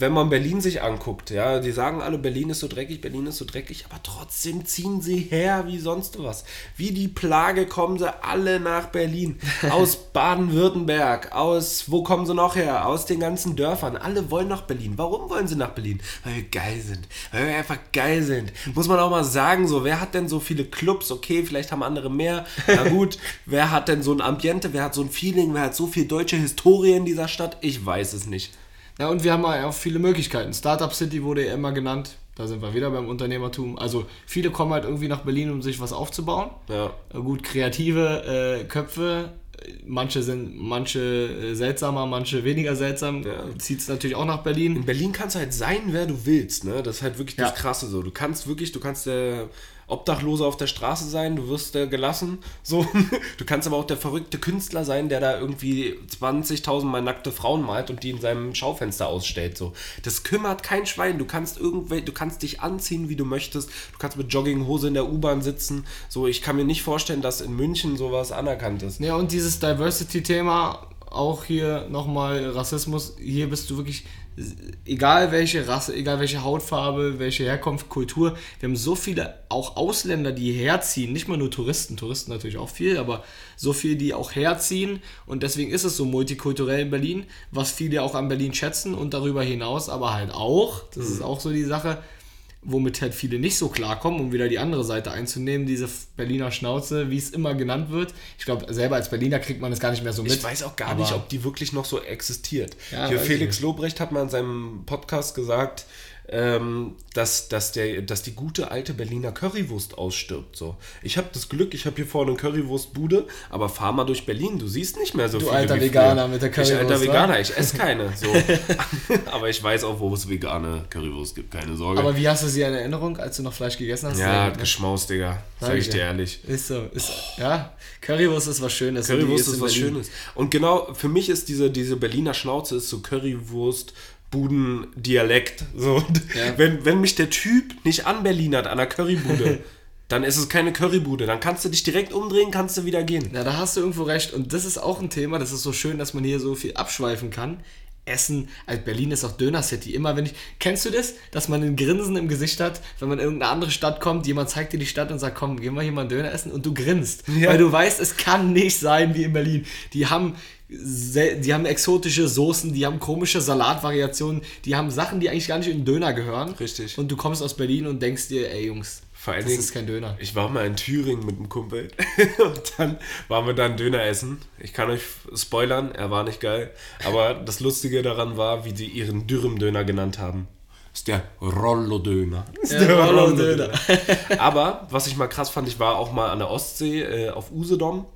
Speaker 1: wenn man Berlin sich anguckt, ja, die sagen alle, Berlin ist so dreckig, Berlin ist so dreckig, aber trotzdem ziehen sie her wie sonst was. Wie die Plage kommen sie alle nach Berlin. [laughs] Aus Baden-Württemberg, aus, wo kommen sie noch her? Aus den ganzen Dörfern. Alle wollen nach Berlin. Warum wollen sie nach Berlin? Weil wir geil sind. Weil wir einfach geil sind. Muss man auch mal sagen, so, wer hat denn so viele Clubs? Okay, vielleicht haben andere mehr. Na [laughs] gut, wer hat denn so ein Ambiente? Wer hat so ein Feeling? Wer hat so viel deutsche Historie in dieser Stadt? Ich weiß es nicht.
Speaker 3: Ja, und wir haben ja auch viele Möglichkeiten. Startup City wurde ja immer genannt. Da sind wir wieder beim Unternehmertum. Also viele kommen halt irgendwie nach Berlin, um sich was aufzubauen.
Speaker 1: Ja.
Speaker 3: Äh, Gut, kreative äh, Köpfe. Manche sind manche äh, seltsamer, manche weniger seltsam.
Speaker 1: Ja.
Speaker 3: Zieht es natürlich auch nach Berlin.
Speaker 1: In Berlin kannst du halt sein, wer du willst, ne? Das ist halt wirklich
Speaker 3: Ja.
Speaker 1: das Krasse so. Du kannst wirklich, du kannst der Obdachlose auf der Straße sein, du wirst der gelassen, so. [laughs] Du kannst aber auch der verrückte Künstler sein, der da irgendwie 20.000 Mal nackte Frauen malt und die in seinem Schaufenster ausstellt, so. Das kümmert kein Schwein. Du kannst du kannst dich anziehen, wie du möchtest. Du kannst mit Jogginghose in der U-Bahn sitzen. So, ich kann mir nicht vorstellen, dass in München sowas anerkannt ist.
Speaker 3: Ja, und dieses Diversity-Thema, auch hier nochmal Rassismus, hier bist du wirklich, egal welche Rasse, egal welche Hautfarbe, welche Herkunft, Kultur, wir haben so viele auch Ausländer, die herziehen, nicht mal nur Touristen, Touristen natürlich auch viel, aber so viele, die auch herziehen und deswegen ist es so multikulturell in Berlin, was viele auch an Berlin schätzen und darüber hinaus aber halt auch, das ist auch so die Sache, womit halt viele nicht so klarkommen, um wieder die andere Seite einzunehmen, diese Berliner Schnauze, wie es immer genannt wird. Ich glaube, selber als Berliner kriegt man es gar nicht mehr so mit.
Speaker 1: Ich weiß auch gar nicht, ob die wirklich noch so existiert.
Speaker 3: Ja,
Speaker 1: Hier Felix. Lobrecht hat mal in seinem Podcast gesagt, ähm, dass, dass, der, dass die gute alte Berliner Currywurst ausstirbt. So. Ich habe das Glück, ich habe hier vorne eine Currywurstbude, aber fahr mal durch Berlin, du siehst nicht mehr so
Speaker 3: Du
Speaker 1: viele
Speaker 3: alter
Speaker 1: wie
Speaker 3: Veganer mit der
Speaker 1: Ich
Speaker 3: Currywurst,
Speaker 1: alter
Speaker 3: wa?
Speaker 1: Veganer, ich esse keine. So. [laughs] [laughs] aber ich weiß auch, wo es vegane Currywurst gibt, keine Sorge.
Speaker 3: Aber wie hast du sie in Erinnerung, als du noch Fleisch gegessen hast?
Speaker 1: ja, hat geschmaust, Digga. Sag ich dir ehrlich.
Speaker 3: Ist so. Ist, ja, Currywurst ist was Schönes.
Speaker 1: Currywurst ist was
Speaker 3: Berlin.
Speaker 1: Schönes. Und genau, für mich ist diese, diese Berliner Schnauze ist so Currywurst, Buden, Dialekt. So. [laughs]
Speaker 3: Ja.
Speaker 1: Wenn, wenn mich der Typ nicht anberlinert an der Currybude, [laughs] dann ist es keine Currybude. Dann kannst du dich direkt umdrehen, kannst du wieder gehen.
Speaker 3: Ja, da hast du irgendwo recht. Und das ist auch ein Thema, das ist so schön, dass man hier so viel abschweifen kann. Essen, also Berlin ist auch Döner City. Immer wenn ich, kennst du das, dass man ein Grinsen im Gesicht hat, wenn man in irgendeine andere Stadt kommt, jemand zeigt dir die Stadt und sagt, komm, gehen wir hier mal einen Döner essen und du grinst,
Speaker 1: Ja.
Speaker 3: weil du weißt, es kann nicht sein wie in Berlin. Die haben die haben exotische Soßen, die haben komische Salatvariationen, die haben Sachen, die eigentlich gar nicht in den Döner gehören.
Speaker 1: Richtig.
Speaker 3: Und du kommst aus Berlin und denkst dir, ey Jungs,
Speaker 1: Vor
Speaker 3: das
Speaker 1: Dingen,
Speaker 3: ist kein Döner.
Speaker 1: Ich war mal in Thüringen mit einem Kumpel [laughs] und dann waren wir dann Döner essen. Ich kann euch spoilern, er war nicht geil. Aber das Lustige daran war, wie sie ihren Dürrem-Döner genannt haben. Das ist der Rollo-Döner. [laughs] Ist
Speaker 3: Der Rollo-Döner.
Speaker 1: Aber was ich mal krass fand, ich war auch mal an der Ostsee äh, auf Usedom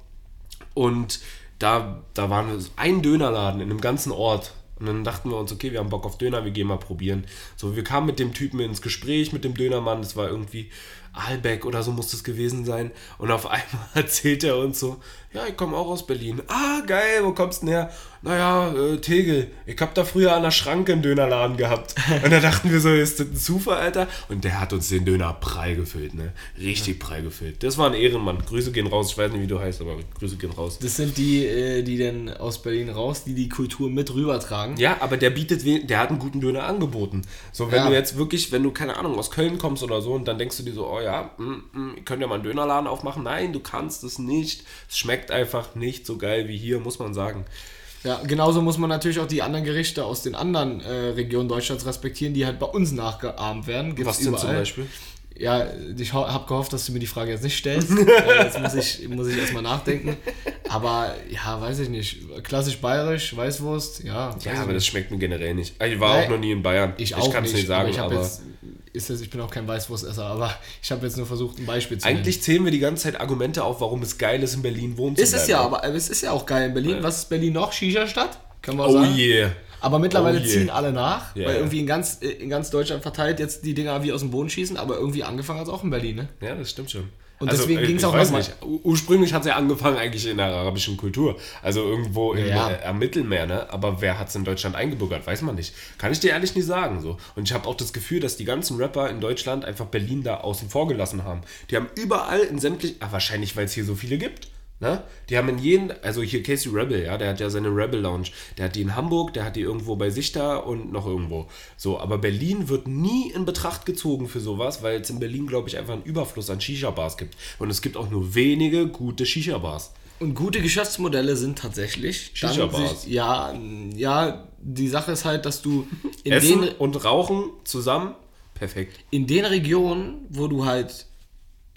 Speaker 1: und da, da waren wir ein Dönerladen in einem ganzen Ort. Und dann dachten wir uns, okay, wir haben Bock auf Döner, wir gehen mal probieren. So, wir kamen mit dem Typen ins Gespräch, mit dem Dönermann, das war irgendwie Aalbeck oder so muss das gewesen sein. Und auf [laughs] einmal erzählt er uns so, ja, ich komme auch aus Berlin. Ah, geil, wo kommst du denn her? Naja, äh, Tegel. Ich hab da früher an der Schranke einen Dönerladen gehabt. Und da dachten wir so, ist das ein Zufall, Alter? Und der hat uns den Döner prall gefüllt, ne? Richtig prall gefüllt. Das war ein Ehrenmann. Grüße gehen raus. Ich weiß nicht, wie du heißt, aber Grüße gehen raus.
Speaker 3: Das sind die, äh, die dann aus Berlin raus, die die Kultur mit rübertragen.
Speaker 1: Ja, aber der bietet, der hat einen guten Döner angeboten. So, wenn
Speaker 3: Ja.
Speaker 1: du jetzt wirklich, wenn du, keine Ahnung, aus Köln kommst oder so und dann denkst du dir so, oh ja, mm, mm, könnt ihr mal einen Dönerladen aufmachen? Nein, du kannst es nicht. Es schmeckt einfach nicht so geil wie hier, muss man sagen.
Speaker 3: Ja, genauso muss man natürlich auch die anderen Gerichte aus den anderen äh, Regionen Deutschlands respektieren, die halt bei uns nachgeahmt werden. Gibt's
Speaker 1: Was denn zum Beispiel?
Speaker 3: Ja, ich habe gehofft, dass du mir die Frage jetzt nicht stellst. [laughs] äh, jetzt muss ich, muss ich erstmal nachdenken. Aber ja, weiß ich nicht. Klassisch bayerisch, Weißwurst, ja.
Speaker 1: Ja,
Speaker 3: ich
Speaker 1: aber
Speaker 3: nicht.
Speaker 1: das schmeckt mir generell nicht. Ich war
Speaker 3: Nein,
Speaker 1: auch noch nie in Bayern.
Speaker 3: ich auch
Speaker 1: kann es
Speaker 3: nicht,
Speaker 1: sagen,
Speaker 3: aber ich,
Speaker 1: aber,
Speaker 3: jetzt, ist das, ich bin auch kein Weißwurstesser, aber ich habe jetzt nur versucht, ein Beispiel zu nennen.
Speaker 1: eigentlich zählen wir die ganze Zeit Argumente auf, warum es geil ist, in Berlin wohnen
Speaker 3: Ist
Speaker 1: zu
Speaker 3: es
Speaker 1: bleiben.
Speaker 3: ja, aber es ist ja auch geil in Berlin. Was ist Berlin noch? Shisha-Stadt? Können wir auch
Speaker 1: Oh
Speaker 3: sagen.
Speaker 1: yeah.
Speaker 3: Aber mittlerweile
Speaker 1: Oh
Speaker 3: ziehen alle nach,
Speaker 1: Ja,
Speaker 3: weil irgendwie in ganz, in ganz Deutschland verteilt jetzt die Dinger wie aus dem Boden schießen, aber irgendwie angefangen hat es auch in Berlin, ne?
Speaker 1: Ja, das stimmt schon.
Speaker 3: Und deswegen
Speaker 1: äh,
Speaker 3: ging's
Speaker 1: ich
Speaker 3: auch
Speaker 1: weiß
Speaker 3: noch mal-
Speaker 1: nicht. U- Ursprünglich hat es ja angefangen eigentlich in der arabischen Kultur. Also irgendwo im,
Speaker 3: Ja.
Speaker 1: äh, am Mittelmeer, ne? Aber wer hat es in Deutschland eingebürgert? Weiß man nicht. Kann ich dir ehrlich nicht sagen. so. Und ich habe auch das Gefühl, dass die ganzen Rapper in Deutschland einfach Berlin da außen vor gelassen haben. Die haben überall in sämtlichen, ah, wahrscheinlich, weil es hier so viele gibt. Ne? Die haben in jedem, also hier Casey Rebel, ja, der hat ja seine Rebel Lounge. Der hat die in Hamburg, der hat die irgendwo bei sich da und noch irgendwo. So, aber Berlin wird nie in Betracht gezogen für sowas, weil es in Berlin, glaube ich, einfach einen Überfluss an Shisha-Bars gibt. Und es gibt auch nur wenige gute Shisha-Bars.
Speaker 3: Und gute Geschäftsmodelle sind tatsächlich
Speaker 1: Shisha-Bars.
Speaker 3: Ja, ja, die Sache ist halt, dass du [laughs] in
Speaker 1: Essen
Speaker 3: den,
Speaker 1: und Rauchen zusammen, perfekt.
Speaker 3: in den Regionen, wo du halt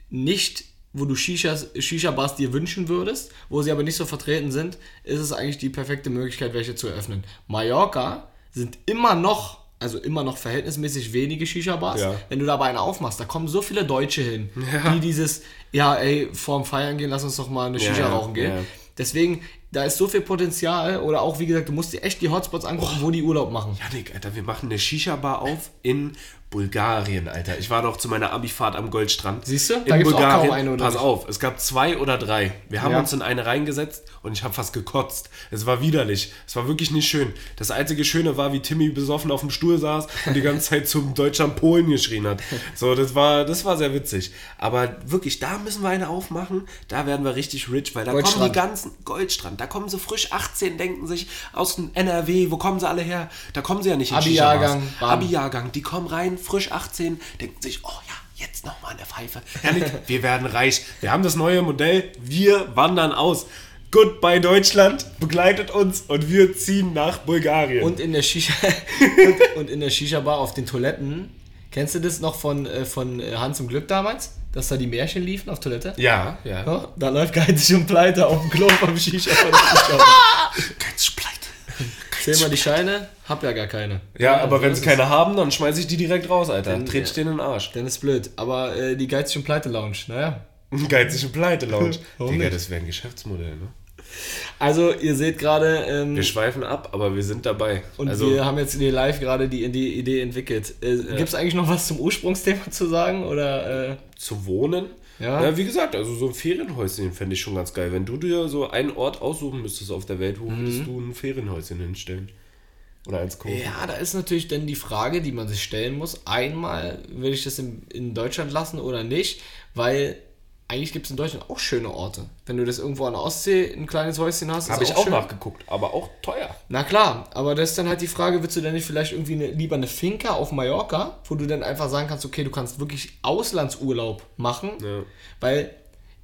Speaker 3: nicht, wo du Shishas, Shisha-Bars dir wünschen würdest, wo sie aber nicht so vertreten sind, ist es eigentlich die perfekte Möglichkeit, welche zu eröffnen. Mallorca sind immer noch, also immer noch verhältnismäßig wenige Shisha-Bars.
Speaker 1: Ja.
Speaker 3: Wenn du da aber eine aufmachst, da kommen so viele Deutsche hin, die dieses, ja ey, vorm Feiern gehen, lass uns doch mal eine Shisha
Speaker 1: Ja,
Speaker 3: rauchen gehen.
Speaker 1: ja.
Speaker 3: Deswegen, da ist so viel Potenzial oder auch, wie gesagt, du musst dir echt die Hotspots angucken, wo die Urlaub machen.
Speaker 1: Janik, Alter, wir machen eine Shisha-Bar auf in Bulgarien, Alter. Ich war doch zu meiner Abifahrt am Goldstrand.
Speaker 3: Siehst du? Da
Speaker 1: In
Speaker 3: gibt's auch
Speaker 1: Bulgarien.
Speaker 3: kaum eine, oder
Speaker 1: Pass
Speaker 3: nicht?
Speaker 1: auf, es gab zwei oder drei. Wir haben
Speaker 3: Ja.
Speaker 1: uns in eine reingesetzt und ich habe fast gekotzt. Es war widerlich. Es war wirklich nicht schön. Das einzige Schöne war, wie Timmy besoffen auf dem Stuhl saß und die ganze Zeit zum Deutschland Polen geschrien hat. So, das war, das war sehr witzig. Aber wirklich, da müssen wir eine aufmachen. Da werden wir richtig rich, weil da kommen die ganzen Goldstrand. Da kommen sie frisch 18, denken sich aus dem NRW. Wo kommen sie alle her? Da kommen sie ja nicht in
Speaker 3: Abi-Jahrgang.
Speaker 1: Abi-Jahrgang. Die kommen rein, frisch 18, denken sich, oh ja, jetzt nochmal eine Pfeife. [laughs] Wir werden reich. Wir haben das neue Modell. Wir wandern aus. Goodbye Deutschland begleitet uns und wir ziehen nach Bulgarien.
Speaker 3: Und in der Shisha und, [laughs] und in der Shisha Bar auf den Toiletten. Kennst du das noch von, äh, von äh, Hans im Glück damals? Dass da die Märchen liefen auf Toilette?
Speaker 1: ja, ja.
Speaker 3: Ja, da läuft geizig und pleite auf dem Klo vom Shisha. Bar.
Speaker 1: Ganz pleite.
Speaker 3: Zähl mal die Scheine, hab ja gar keine.
Speaker 1: Ja, aber wenn sie keine haben, dann schmeiße ich die direkt raus, Alter.
Speaker 3: Dann, ja.
Speaker 1: ich denen in den Arsch.
Speaker 3: Dann ist blöd. Aber äh, die geizig und pleite Lounge, naja. [laughs]
Speaker 1: Geizige Pleite-Lounge.
Speaker 3: Warum
Speaker 1: Digga,
Speaker 3: nicht?
Speaker 1: das wäre ein Geschäftsmodell, ne?
Speaker 3: Also, ihr seht gerade. Ähm,
Speaker 1: Wir schweifen ab, aber wir sind dabei.
Speaker 3: und
Speaker 1: also,
Speaker 3: wir haben jetzt hier live gerade die, die Idee entwickelt. Äh, Gibt es eigentlich noch was zum Ursprungsthema zu sagen? Oder. Äh,
Speaker 1: zu wohnen.
Speaker 3: Ja.
Speaker 1: Ja. wie gesagt, also so ein Ferienhäuschen fände ich schon ganz geil. Wenn du dir so einen Ort aussuchen müsstest auf der Welt, wo würdest du ein Ferienhäuschen hinstellen? Oder eins kaufen?
Speaker 3: Ja, da ist natürlich dann die Frage, die man sich stellen muss. Einmal will ich das in, in Deutschland lassen oder nicht, weil eigentlich gibt es in Deutschland auch schöne Orte. Wenn du das irgendwo an der Ostsee ein kleines Häuschen hast, ist
Speaker 1: Habe ich auch
Speaker 3: schön.
Speaker 1: nachgeguckt, aber auch teuer.
Speaker 3: Na klar, aber das ist dann halt die Frage, willst du denn nicht vielleicht irgendwie eine, lieber eine Finca auf Mallorca, wo du dann einfach sagen kannst, okay, du kannst wirklich Auslandsurlaub machen,
Speaker 1: Ja.
Speaker 3: weil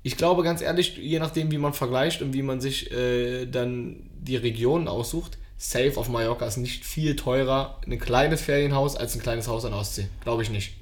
Speaker 3: ich glaube ganz ehrlich, je nachdem wie man vergleicht und wie man sich äh, dann die Regionen aussucht, safe auf Mallorca ist nicht viel teurer ein kleines Ferienhaus als ein kleines Haus an der Ostsee. Glaube ich nicht.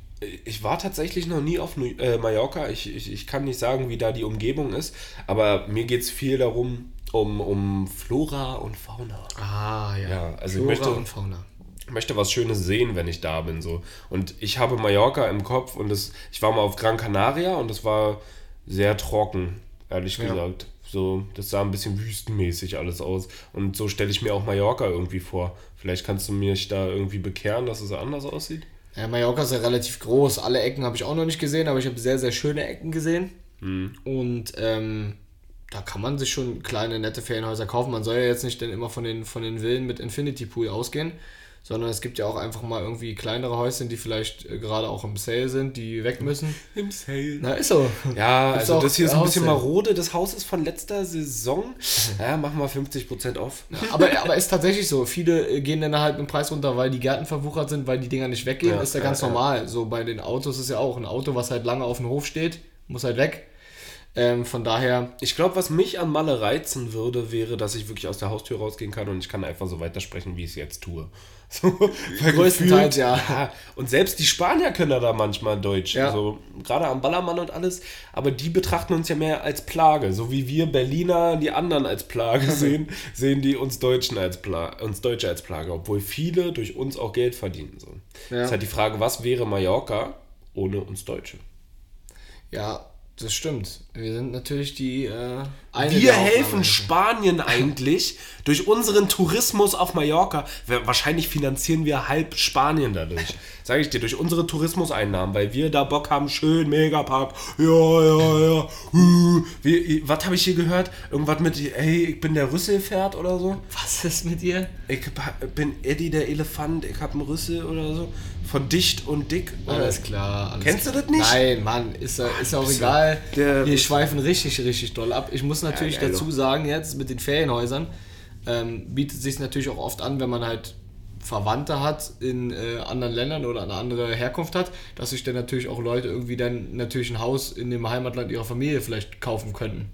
Speaker 1: Ich war tatsächlich noch nie auf New äh, Mallorca. Ich, ich, ich kann nicht sagen, wie da die Umgebung ist, aber mir geht es viel darum, um, um Flora und Fauna.
Speaker 3: Ah, ja.
Speaker 1: Ja, also ich
Speaker 3: Flora
Speaker 1: möchte-
Speaker 3: und Fauna.
Speaker 1: Ich möchte was Schönes sehen, wenn ich da bin. So. Und ich habe Mallorca im Kopf und das, ich war mal auf Gran Canaria und das war sehr trocken, ehrlich
Speaker 3: Ja.
Speaker 1: gesagt. So, das sah ein bisschen wüstenmäßig alles aus. Und so stelle ich mir auch Mallorca irgendwie vor. Vielleicht kannst du mich da irgendwie bekehren, dass es anders aussieht.
Speaker 3: Ja, Mallorca ist ja relativ groß. Alle Ecken habe ich auch noch nicht gesehen, aber ich habe sehr, sehr schöne Ecken gesehen.
Speaker 1: Hm.
Speaker 3: Und ähm, da kann man sich schon kleine, nette Ferienhäuser kaufen. Man soll ja jetzt nicht dann immer von den, von den Villen mit Infinity Pool ausgehen, sondern es gibt ja auch einfach mal irgendwie kleinere Häuschen, die vielleicht äh, gerade auch im Sale sind, die weg müssen. [laughs]
Speaker 1: Im Sale.
Speaker 3: Na, ist so.
Speaker 1: Ja,
Speaker 3: Gibt's
Speaker 1: also das hier ist ein bisschen marode. Das Haus ist von letzter Saison. [laughs] Ja, machen wir 50% off.
Speaker 3: Aber, aber ist tatsächlich so. Viele äh, gehen dann halt mit dem Preis runter, weil die Gärten verwuchert sind, weil die Dinger nicht weggehen.
Speaker 1: Ja,
Speaker 3: ist ja
Speaker 1: ja,
Speaker 3: ganz
Speaker 1: ja.
Speaker 3: normal. So bei den Autos ist ja auch ein Auto, was halt lange auf dem Hof steht, muss halt weg. Ähm, von daher,
Speaker 1: Ich glaube, was mich an Malle reizen würde, wäre, dass ich wirklich aus der Haustür rausgehen kann und ich kann einfach so weitersprechen, wie ich es jetzt tue. So, weil
Speaker 3: Größtenteils, ja. [laughs]
Speaker 1: Und selbst die Spanier können da manchmal Deutsch.
Speaker 3: Ja.
Speaker 1: So, gerade am Ballermann und alles. Aber die betrachten uns ja mehr als Plage. So wie wir Berliner die anderen als Plage sehen, sehen die uns Deutschen als Pla uns Deutsche als Plage. Obwohl viele durch uns auch Geld verdienen. So.
Speaker 3: Ja.
Speaker 1: Das ist halt die Frage, was wäre Mallorca ohne uns Deutsche?
Speaker 3: ja, das stimmt. Wir sind natürlich die äh,
Speaker 1: Wir helfen Spanien [laughs] eigentlich durch unseren Tourismus auf Mallorca. Wahrscheinlich finanzieren wir halb Spanien dadurch. Sage ich dir, durch unsere Tourismuseinnahmen, weil wir da Bock haben, schön, Megapark. Ja, ja, ja. Wie, was habe ich hier gehört? Irgendwas mit, hey, ich bin der Rüsselpferd oder so.
Speaker 3: Was ist mit dir?
Speaker 1: Ich bin Eddie der Elefant, ich habe einen Rüssel oder so. Von dicht und dick. Oder?
Speaker 3: Alles klar. Alles
Speaker 1: Kennst du das nicht?
Speaker 3: Nein, Mann, ist, ja- ist ja auch egal. Wir schweifen richtig, richtig doll ab. Ich muss natürlich
Speaker 1: geil,
Speaker 3: dazu sagen, jetzt mit den Ferienhäusern, ähm, bietet sich natürlich auch oft an, wenn man halt Verwandte hat in äh, anderen Ländern oder eine andere Herkunft hat, dass sich dann natürlich auch Leute irgendwie dann natürlich ein Haus in dem Heimatland ihrer Familie vielleicht kaufen könnten.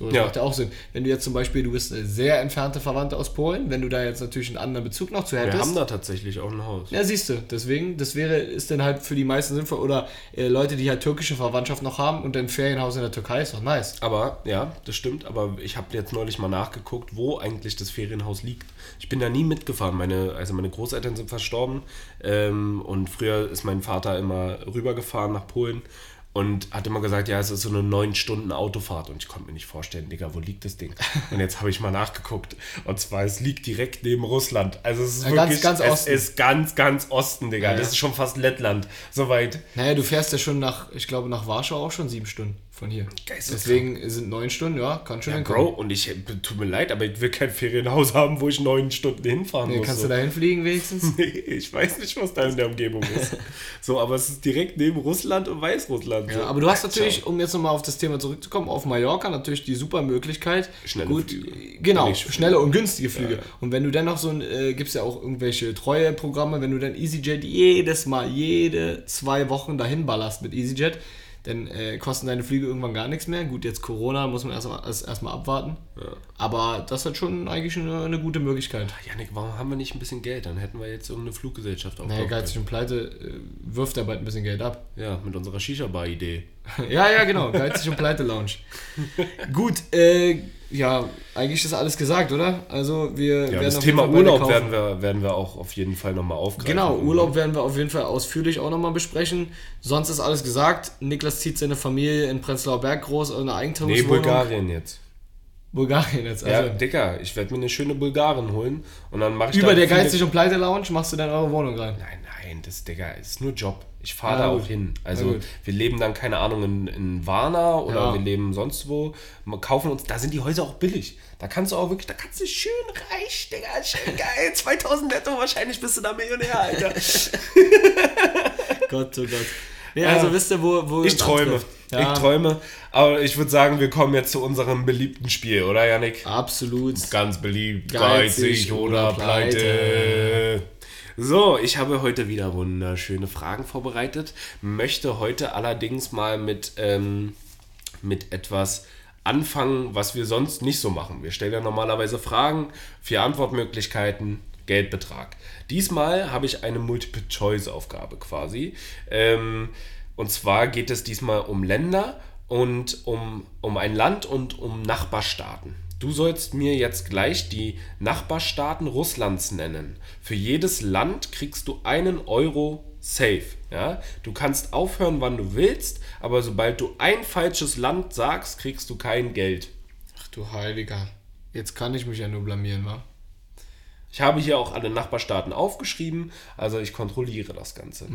Speaker 3: So, das
Speaker 1: Ja.
Speaker 3: macht ja auch Sinn. Wenn du jetzt zum Beispiel, du bist eine sehr entfernte Verwandte aus Polen, wenn du da jetzt natürlich einen anderen Bezug noch zu
Speaker 1: Wir
Speaker 3: hättest.
Speaker 1: haben da tatsächlich auch ein Haus.
Speaker 3: Ja, siehst du, deswegen, das wäre, ist dann halt für die meisten sinnvoll. Oder äh, Leute, die halt türkische Verwandtschaft noch haben und ein Ferienhaus in der Türkei ist doch nice.
Speaker 1: Aber, ja, das stimmt, aber ich habe jetzt neulich mal nachgeguckt, wo eigentlich das Ferienhaus liegt. Ich bin da nie mitgefahren. Meine, also meine Großeltern sind verstorben ähm, und früher ist mein Vater immer rübergefahren nach Polen und hat immer gesagt, ja, es ist so eine neun Stunden Autofahrt und ich konnte mir nicht vorstellen, Digga, wo liegt das Ding? Und jetzt habe ich mal nachgeguckt und zwar, es liegt direkt neben Russland. Also es ist
Speaker 3: Ja, ganz,
Speaker 1: wirklich,
Speaker 3: ganz
Speaker 1: es
Speaker 3: Osten.
Speaker 1: ist ganz, ganz Osten, Digga.
Speaker 3: Ja,
Speaker 1: Das
Speaker 3: ja.
Speaker 1: ist schon fast Lettland, soweit.
Speaker 3: Naja, du fährst ja schon nach, ich glaube, nach Warschau auch schon sieben Stunden von hier. Deswegen sind neun Stunden, ja, kann schon
Speaker 1: Ja,
Speaker 3: hinkommen.
Speaker 1: Bro, und ich, tut mir leid, aber ich will kein Ferienhaus haben, wo ich neun Stunden hinfahren
Speaker 3: Nee,
Speaker 1: muss.
Speaker 3: kannst
Speaker 1: so.
Speaker 3: du da hinfliegen wenigstens? [laughs]
Speaker 1: Nee, ich weiß nicht, was da in der Umgebung ist. [laughs] so, aber es ist direkt neben Russland und Weißrussland. so.
Speaker 3: Ja, aber du hast natürlich, um jetzt nochmal auf das Thema zurückzukommen, auf Mallorca natürlich die super Möglichkeit.
Speaker 1: Schnelle
Speaker 3: gut,
Speaker 1: Flüge.
Speaker 3: Genau,
Speaker 1: Billigflüge.
Speaker 3: schnelle und günstige Flüge.
Speaker 1: Ja.
Speaker 3: Und wenn du dann noch so ein, äh, gibt es ja auch irgendwelche Treueprogramme, wenn du dann EasyJet jedes Mal, jede zwei Wochen dahin ballerst mit EasyJet, dann äh, kosten deine Flüge irgendwann gar nichts mehr. Gut, jetzt Corona muss man erstmal erst, abwarten. Aber das hat schon eigentlich eine, eine gute Möglichkeit.
Speaker 1: Janik, warum haben wir nicht ein bisschen Geld? Dann hätten wir jetzt irgendeine Fluggesellschaft
Speaker 3: Naja,
Speaker 1: aufgebaut.
Speaker 3: geizig und pleite äh, wirft er bald ein bisschen Geld ab.
Speaker 1: Ja, mit unserer Shisha-Bar-Idee. [laughs]
Speaker 3: Ja, ja, genau. Geizig und Pleite Lounge. [laughs] Gut, äh, ja, eigentlich ist alles gesagt, oder? Also wir
Speaker 1: Ja,
Speaker 3: werden
Speaker 1: das Thema Urlaub werden wir, werden wir auch auf jeden Fall nochmal aufgreifen.
Speaker 3: Genau, Urlaub werden wir auf jeden Fall ausführlich auch nochmal besprechen. Sonst ist alles gesagt. Niklas zieht seine Familie in Prenzlauer Berg groß, in eine
Speaker 1: Nee,
Speaker 3: Eigentumswohnung.
Speaker 1: Bulgarien jetzt.
Speaker 3: Bulgarien jetzt.
Speaker 1: Ja,
Speaker 3: Also
Speaker 1: Dicker, ich werde mir eine schöne Bulgarin holen und dann mache ich
Speaker 3: über der Geizig und Pleite Lounge machst du dann eure Wohnung rein.
Speaker 1: Nein, nein, das, Digga, ist nur Job. Ich fahre
Speaker 3: Ja,
Speaker 1: da
Speaker 3: gut.
Speaker 1: auch hin. Also, wir leben dann, keine Ahnung, in, in Warna oder
Speaker 3: Ja.
Speaker 1: wir leben sonst wo. Wir kaufen uns, da sind die Häuser auch billig. Da kannst du auch wirklich, da kannst du schön reich, Digga, schön [laughs] geil. 2000 netto, wahrscheinlich bist du da Millionär, Alter. [laughs]
Speaker 3: Gott, oh Gott. Ja, also wisst ihr, wo, wo
Speaker 1: Ich träume.
Speaker 3: Ja,
Speaker 1: Ich träume. Aber ich würde sagen, wir kommen jetzt zu unserem beliebten Spiel, oder Janik?
Speaker 3: Absolut.
Speaker 1: Ganz beliebt.
Speaker 3: Geizig
Speaker 1: Geizig oder
Speaker 3: oder
Speaker 1: pleite.
Speaker 3: pleite.
Speaker 1: So, ich habe heute wieder wunderschöne Fragen vorbereitet. Möchte heute allerdings mal mit, ähm, mit etwas anfangen, was wir sonst nicht so machen. Wir stellen ja normalerweise Fragen, vier Antwortmöglichkeiten, Geldbetrag. Diesmal habe ich eine Multiple-Choice-Aufgabe quasi. Ähm, und zwar geht es diesmal um Länder und um, um ein Land und um Nachbarstaaten. Du sollst mir jetzt gleich die Nachbarstaaten Russlands nennen. Für jedes Land kriegst du einen Euro safe. Ja? Du kannst aufhören, wann du willst, aber sobald du ein falsches Land sagst, kriegst du kein Geld.
Speaker 3: Ach du Heiliger. Jetzt kann ich mich ja nur blamieren, wa?
Speaker 1: Ich habe hier auch alle Nachbarstaaten aufgeschrieben, also ich kontrolliere das Ganze.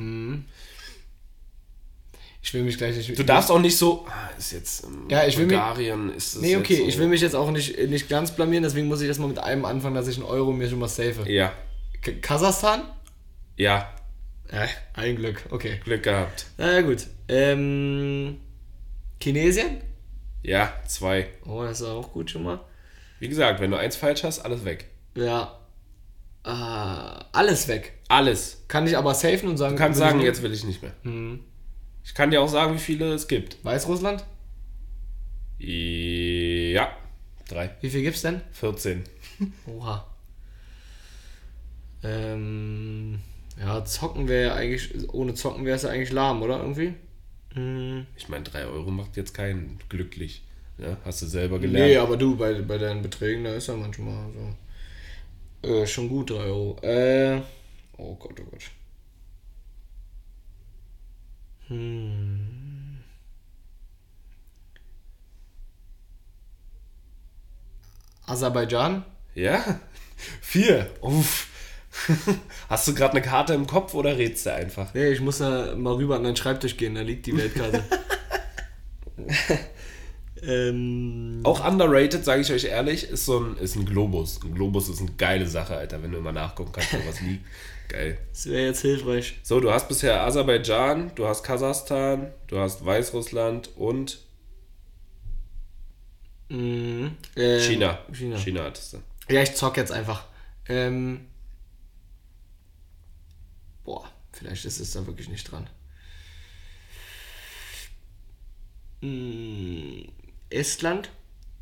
Speaker 3: Ich will mich gleich nicht.
Speaker 1: Du darfst auch nicht so, ah, ist jetzt ähm,
Speaker 3: Ja, ich will mich-
Speaker 1: Bulgarien, ist es
Speaker 3: Nee, okay,
Speaker 1: so,
Speaker 3: ich will mich jetzt auch nicht, nicht ganz blamieren, deswegen muss ich erstmal mit einem anfangen, dass ich einen Euro mir schon mal safe.
Speaker 1: Ja,
Speaker 3: K Kasachstan?
Speaker 1: ja,
Speaker 3: Ja, ein Glück, okay.
Speaker 1: Glück gehabt.
Speaker 3: Na ja, gut. Ähm, Chinesien?
Speaker 1: Ja, zwei.
Speaker 3: Oh, das ist auch gut schon mal.
Speaker 1: Wie gesagt, wenn du eins falsch hast, alles weg.
Speaker 3: Ja. Ah, alles weg.
Speaker 1: Alles.
Speaker 3: Kann ich aber safen und sagen.
Speaker 1: Du kannst sagen, jetzt will ich nicht mehr. Ich kann dir auch sagen, wie viele es gibt.
Speaker 3: Weißrussland?
Speaker 1: Ja, drei.
Speaker 3: Wie viel gibt's denn?
Speaker 1: 14. [laughs]
Speaker 3: Oha. Ähm, ja, zocken wäre ja eigentlich, ohne zocken wäre es ja eigentlich lahm, oder irgendwie? Hm.
Speaker 1: Ich meine, drei Euro macht jetzt keinen glücklich. Ja, hast du selber gelernt.
Speaker 3: Nee, aber du, bei, bei deinen Beträgen, da ist ja manchmal so. Äh, schon gut, 3 Euro. Äh, oh Gott, oh Gott. Hm. Aserbaidschan?
Speaker 1: Ja? [laughs] Vier. Uff. [laughs] Hast du gerade eine Karte im Kopf oder redst du einfach?
Speaker 3: Nee, ich muss da mal rüber an deinen Schreibtisch gehen, da liegt die Weltkarte. [laughs] ähm,
Speaker 1: Auch underrated, sage ich euch ehrlich, ist so ein, ist ein Globus. Ein Globus ist eine geile Sache, Alter, wenn du immer nachgucken kannst, wo was liegt. Geil.
Speaker 3: das wäre jetzt hilfreich.
Speaker 1: So, du hast bisher Aserbaidschan, du hast Kasachstan, du hast Weißrussland und
Speaker 3: Mhm. Ähm,
Speaker 1: China.
Speaker 3: China.
Speaker 1: China hattest du.
Speaker 3: Ja, ich zock jetzt einfach. Ähm, boah, vielleicht ist es da wirklich nicht dran. Mm, Estland?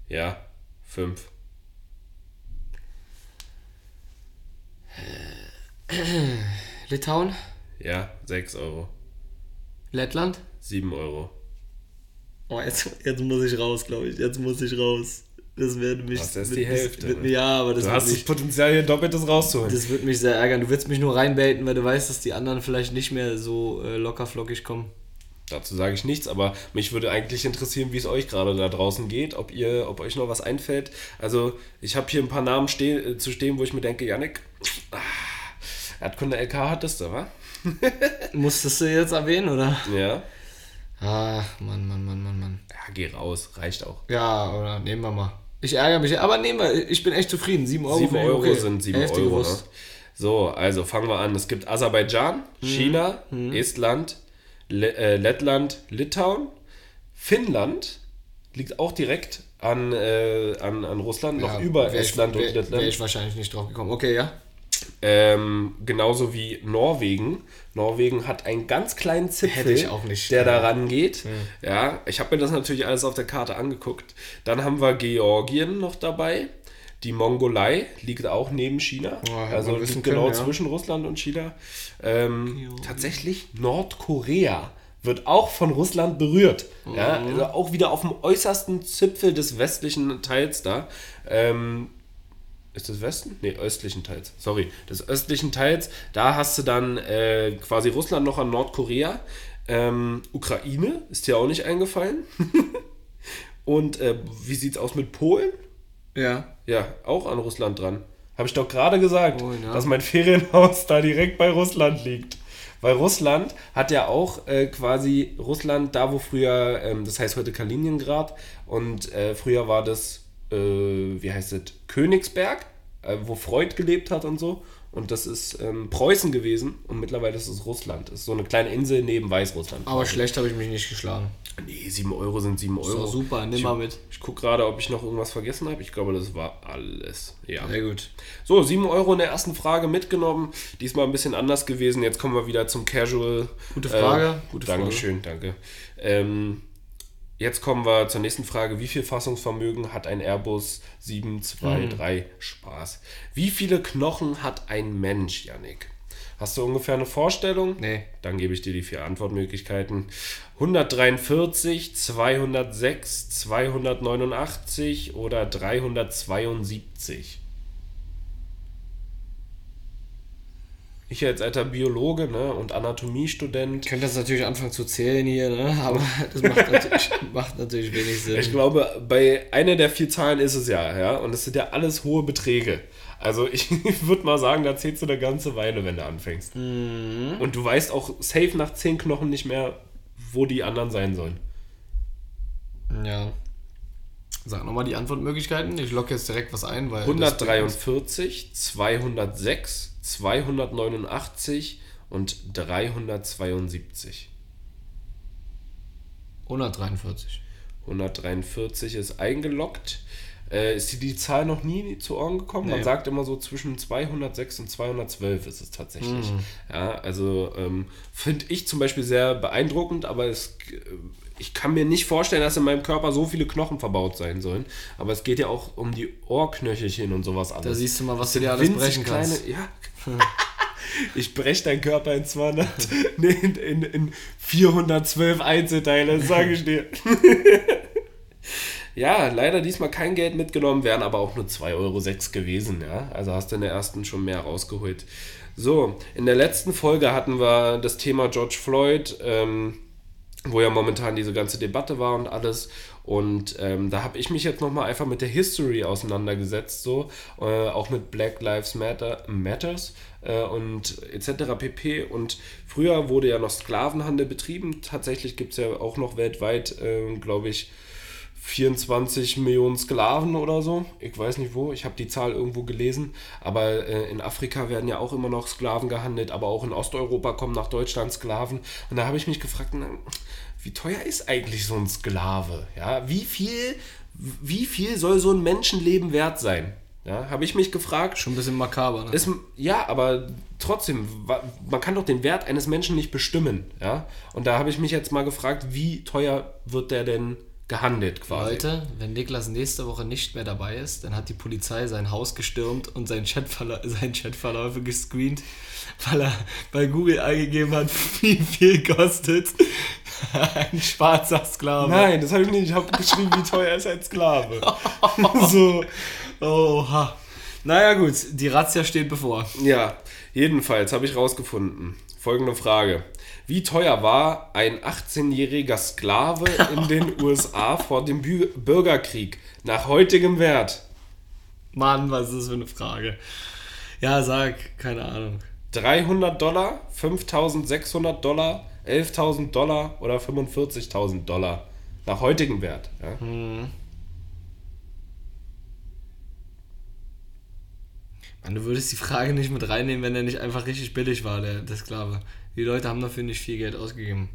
Speaker 1: Ja, fünf.
Speaker 3: Litauen?
Speaker 1: Ja, sechs Euro.
Speaker 3: Lettland?
Speaker 1: Sieben Euro.
Speaker 3: Oh, jetzt, jetzt muss ich raus, glaube ich. Jetzt muss ich raus. Das wird mich.
Speaker 1: Das ist die Hälfte,
Speaker 3: Wird,
Speaker 1: ne?
Speaker 3: ja, aber das
Speaker 1: Du hast das
Speaker 3: mich,
Speaker 1: Potenzial hier doppeltes rauszuholen.
Speaker 3: das wird mich sehr ärgern. Du willst mich nur reinbaiten, weil du weißt, dass die anderen vielleicht nicht mehr so äh, locker flockig kommen.
Speaker 1: Dazu sage ich nichts, aber mich würde eigentlich interessieren, wie es euch gerade da draußen geht, ob ihr, ob euch noch was einfällt. Also ich habe hier ein paar Namen steh, äh, zu stehen, wo ich mir denke, Yannick, ah, Erdkunde LK hattest du, wa? [laughs]
Speaker 3: Musstest du jetzt erwähnen, oder?
Speaker 1: Ja.
Speaker 3: Ach, Mann, Mann, Mann, Mann, Mann.
Speaker 1: Ja, geh raus, reicht auch.
Speaker 3: Ja, oder nehmen wir mal. Ich ärgere mich, aber nehmen wir. Ich bin echt zufrieden. 7 Euro.
Speaker 1: 7
Speaker 3: finde ich
Speaker 1: Euro
Speaker 3: okay.
Speaker 1: sind 7
Speaker 3: Hälfte
Speaker 1: Euro. Ne? So, also fangen wir an. Es gibt Aserbaidschan, China, Estland, Le äh, Lettland, Litauen, Finnland liegt auch direkt an, äh, an, an Russland, noch
Speaker 3: Ja,
Speaker 1: über
Speaker 3: wär ich-
Speaker 1: Estland und
Speaker 3: wär-
Speaker 1: Lettland.
Speaker 3: Wäre ich wahrscheinlich nicht drauf gekommen. Okay, ja.
Speaker 1: Ähm, genauso wie Norwegen. Norwegen hat einen ganz kleinen Zipfel,
Speaker 3: nicht,
Speaker 1: der
Speaker 3: ja.
Speaker 1: da rangeht. Ja, ich habe mir das natürlich alles auf der Karte angeguckt. Dann haben wir Georgien noch dabei. Die Mongolei liegt auch neben China.
Speaker 3: Ja, hätte
Speaker 1: also liegt genau
Speaker 3: können, ja.
Speaker 1: zwischen Russland und China. Ähm, tatsächlich Nordkorea wird auch von Russland berührt. Ja,
Speaker 3: Mhm.
Speaker 1: also auch wieder auf dem äußersten Zipfel des westlichen Teils da. Ähm, ist das Westen? Nee, östlichen Teils. Sorry, des östlichen Teils. Da hast du dann äh, quasi Russland noch an Nordkorea. Ähm, Ukraine ist dir auch nicht eingefallen. [laughs] Und äh, wie sieht's aus mit Polen?
Speaker 3: Ja.
Speaker 1: Ja, auch an Russland dran. Habe ich doch gerade gesagt,
Speaker 3: Polen, ja.
Speaker 1: dass mein Ferienhaus da direkt bei Russland liegt. Weil Russland hat ja auch äh, quasi Russland da, wo früher, ähm, das heißt heute Kaliningrad und äh, früher war das, äh, wie heißt es, Königsberg, äh, wo Freud gelebt hat und so. Und das ist ähm, Preußen gewesen und mittlerweile ist es Russland. Das ist so eine kleine Insel neben Weißrussland.
Speaker 3: Aber schlecht habe ich mich nicht geschlagen.
Speaker 1: Nee, 7 Euro sind 7 Euro.
Speaker 3: So, super, nimm
Speaker 1: ich,
Speaker 3: mal mit.
Speaker 1: Ich gucke gerade, ob ich noch irgendwas vergessen habe. Ich glaube, das war alles. Ja.
Speaker 3: Sehr gut.
Speaker 1: So, 7 Euro in der ersten Frage mitgenommen. Diesmal ein bisschen anders gewesen. Jetzt kommen wir wieder zum Casual.
Speaker 3: Gute Frage.
Speaker 1: Äh,
Speaker 3: Gute Frage.
Speaker 1: Dankeschön, danke. Ähm, jetzt kommen wir zur nächsten Frage. Wie viel Fassungsvermögen hat ein Airbus 723 Spaß? Wie viele Knochen hat ein Mensch, Yannick? Hast du ungefähr eine Vorstellung?
Speaker 3: Nee.
Speaker 1: Dann gebe ich dir die vier Antwortmöglichkeiten. 143, 206, 289 oder 372. Ich als alter Biologe ne, und Anatomiestudent.
Speaker 3: Ich könnte das natürlich anfangen zu zählen hier, ne? [laughs] aber das macht natürlich, macht natürlich wenig Sinn.
Speaker 1: Ich glaube, bei einer der vier Zahlen ist es ja, ja. Und es sind ja alles hohe Beträge. Also [laughs] ich würde mal sagen, da zählst du eine ganze Weile, wenn du anfängst. Und du weißt auch safe nach zehn Knochen nicht mehr, wo die anderen sein sollen.
Speaker 3: Ja. Sag nochmal die Antwortmöglichkeiten. Ich locke jetzt direkt was ein, weil.
Speaker 1: 143, 206, 289 und 372.
Speaker 3: 143.
Speaker 1: 143 ist eingeloggt. Äh, ist die Zahl noch nie zu Ohren gekommen? Man
Speaker 3: Nee.
Speaker 1: sagt immer so zwischen 206 und 212 ist es tatsächlich. Ja, also ähm, finde ich zum Beispiel sehr beeindruckend, aber es, äh, ich kann mir nicht vorstellen, dass in meinem Körper so viele Knochen verbaut sein sollen. Aber es geht ja auch um die Ohrknöchelchen und sowas alles.
Speaker 3: Da siehst du mal, was
Speaker 1: Das
Speaker 3: du dir alles brechen kannst.
Speaker 1: ja. [laughs] Ich breche deinen Körper in 200, [laughs] nee, in, in, in 412 Einzelteile, sage ich dir. [laughs] Ja, leider diesmal kein Geld mitgenommen, wären aber auch nur 2,06 Euro gewesen, ja. Also hast du in der ersten schon mehr rausgeholt. So, in der letzten Folge hatten wir das Thema George Floyd, ähm, wo ja momentan diese ganze Debatte war und alles. Und ähm, da habe ich mich jetzt nochmal einfach mit der History auseinandergesetzt, so, äh, auch mit Black Lives Matter, Matters äh, und etc. pp. Und früher wurde ja noch Sklavenhandel betrieben. Tatsächlich gibt es ja auch noch weltweit, äh, glaube ich, 24 Millionen Sklaven oder so. Ich weiß nicht wo, ich habe die Zahl irgendwo gelesen. Aber äh, in Afrika werden ja auch immer noch Sklaven gehandelt, aber auch in Osteuropa kommen nach Deutschland Sklaven. Und da habe ich mich gefragt, wie teuer ist eigentlich so ein Sklave? Ja, wie viel, wie viel soll so ein Menschenleben wert sein? Ja, habe ich mich gefragt.
Speaker 3: Schon ein bisschen makaber, ne?
Speaker 1: Ist, ja, aber trotzdem, man kann doch den Wert eines Menschen nicht bestimmen. Ja? Und da habe ich mich jetzt mal gefragt, wie teuer wird der denn gehandelt quasi?
Speaker 3: Leute, wenn Niklas nächste Woche nicht mehr dabei ist, dann hat die Polizei sein Haus gestürmt und seinen, Chatverla [laughs] seinen Chatverläufe gescreent, weil er bei Google eingegeben hat, [laughs] wie viel kostet [laughs] ein schwarzer Sklave.
Speaker 1: Nein, das habe ich nicht. Ich habe geschrieben, wie teuer ist ein Sklave. so,
Speaker 3: Oha. Naja gut, die Razzia steht bevor.
Speaker 1: ja, jedenfalls habe ich rausgefunden. Folgende Frage. Wie teuer war ein 18-jähriger Sklave in [laughs] den USA vor dem Bü Bürgerkrieg nach heutigem Wert?
Speaker 3: Mann, was ist das für eine Frage? Ja, sag, keine Ahnung.
Speaker 1: 300 Dollar, 5600 Dollar, 11.000 Dollar oder 45.000 Dollar. Nach heutigem Wert. Ja.
Speaker 3: Mann, du würdest die Frage nicht mit reinnehmen, wenn er nicht einfach richtig billig war, der, der Sklave. Die Leute haben dafür nicht viel Geld ausgegeben.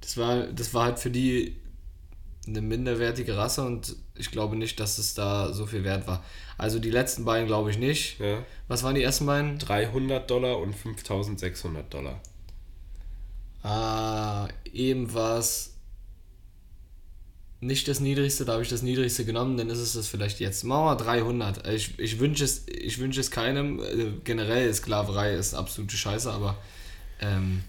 Speaker 3: Das war, das war halt für die eine minderwertige Rasse und ich glaube nicht, dass es da so viel wert war. Also die letzten beiden glaube ich nicht.
Speaker 1: Ja.
Speaker 3: Was waren die ersten beiden?
Speaker 1: 300 Dollar und 5600 Dollar.
Speaker 3: Ah, eben war es nicht das niedrigste, da habe ich das niedrigste genommen, dann ist es das vielleicht jetzt. Machen wir 300. Ich, ich wünsche es, ich wünsche es keinem. Äh, Generell Sklaverei ist absolute Scheiße, aber ähm,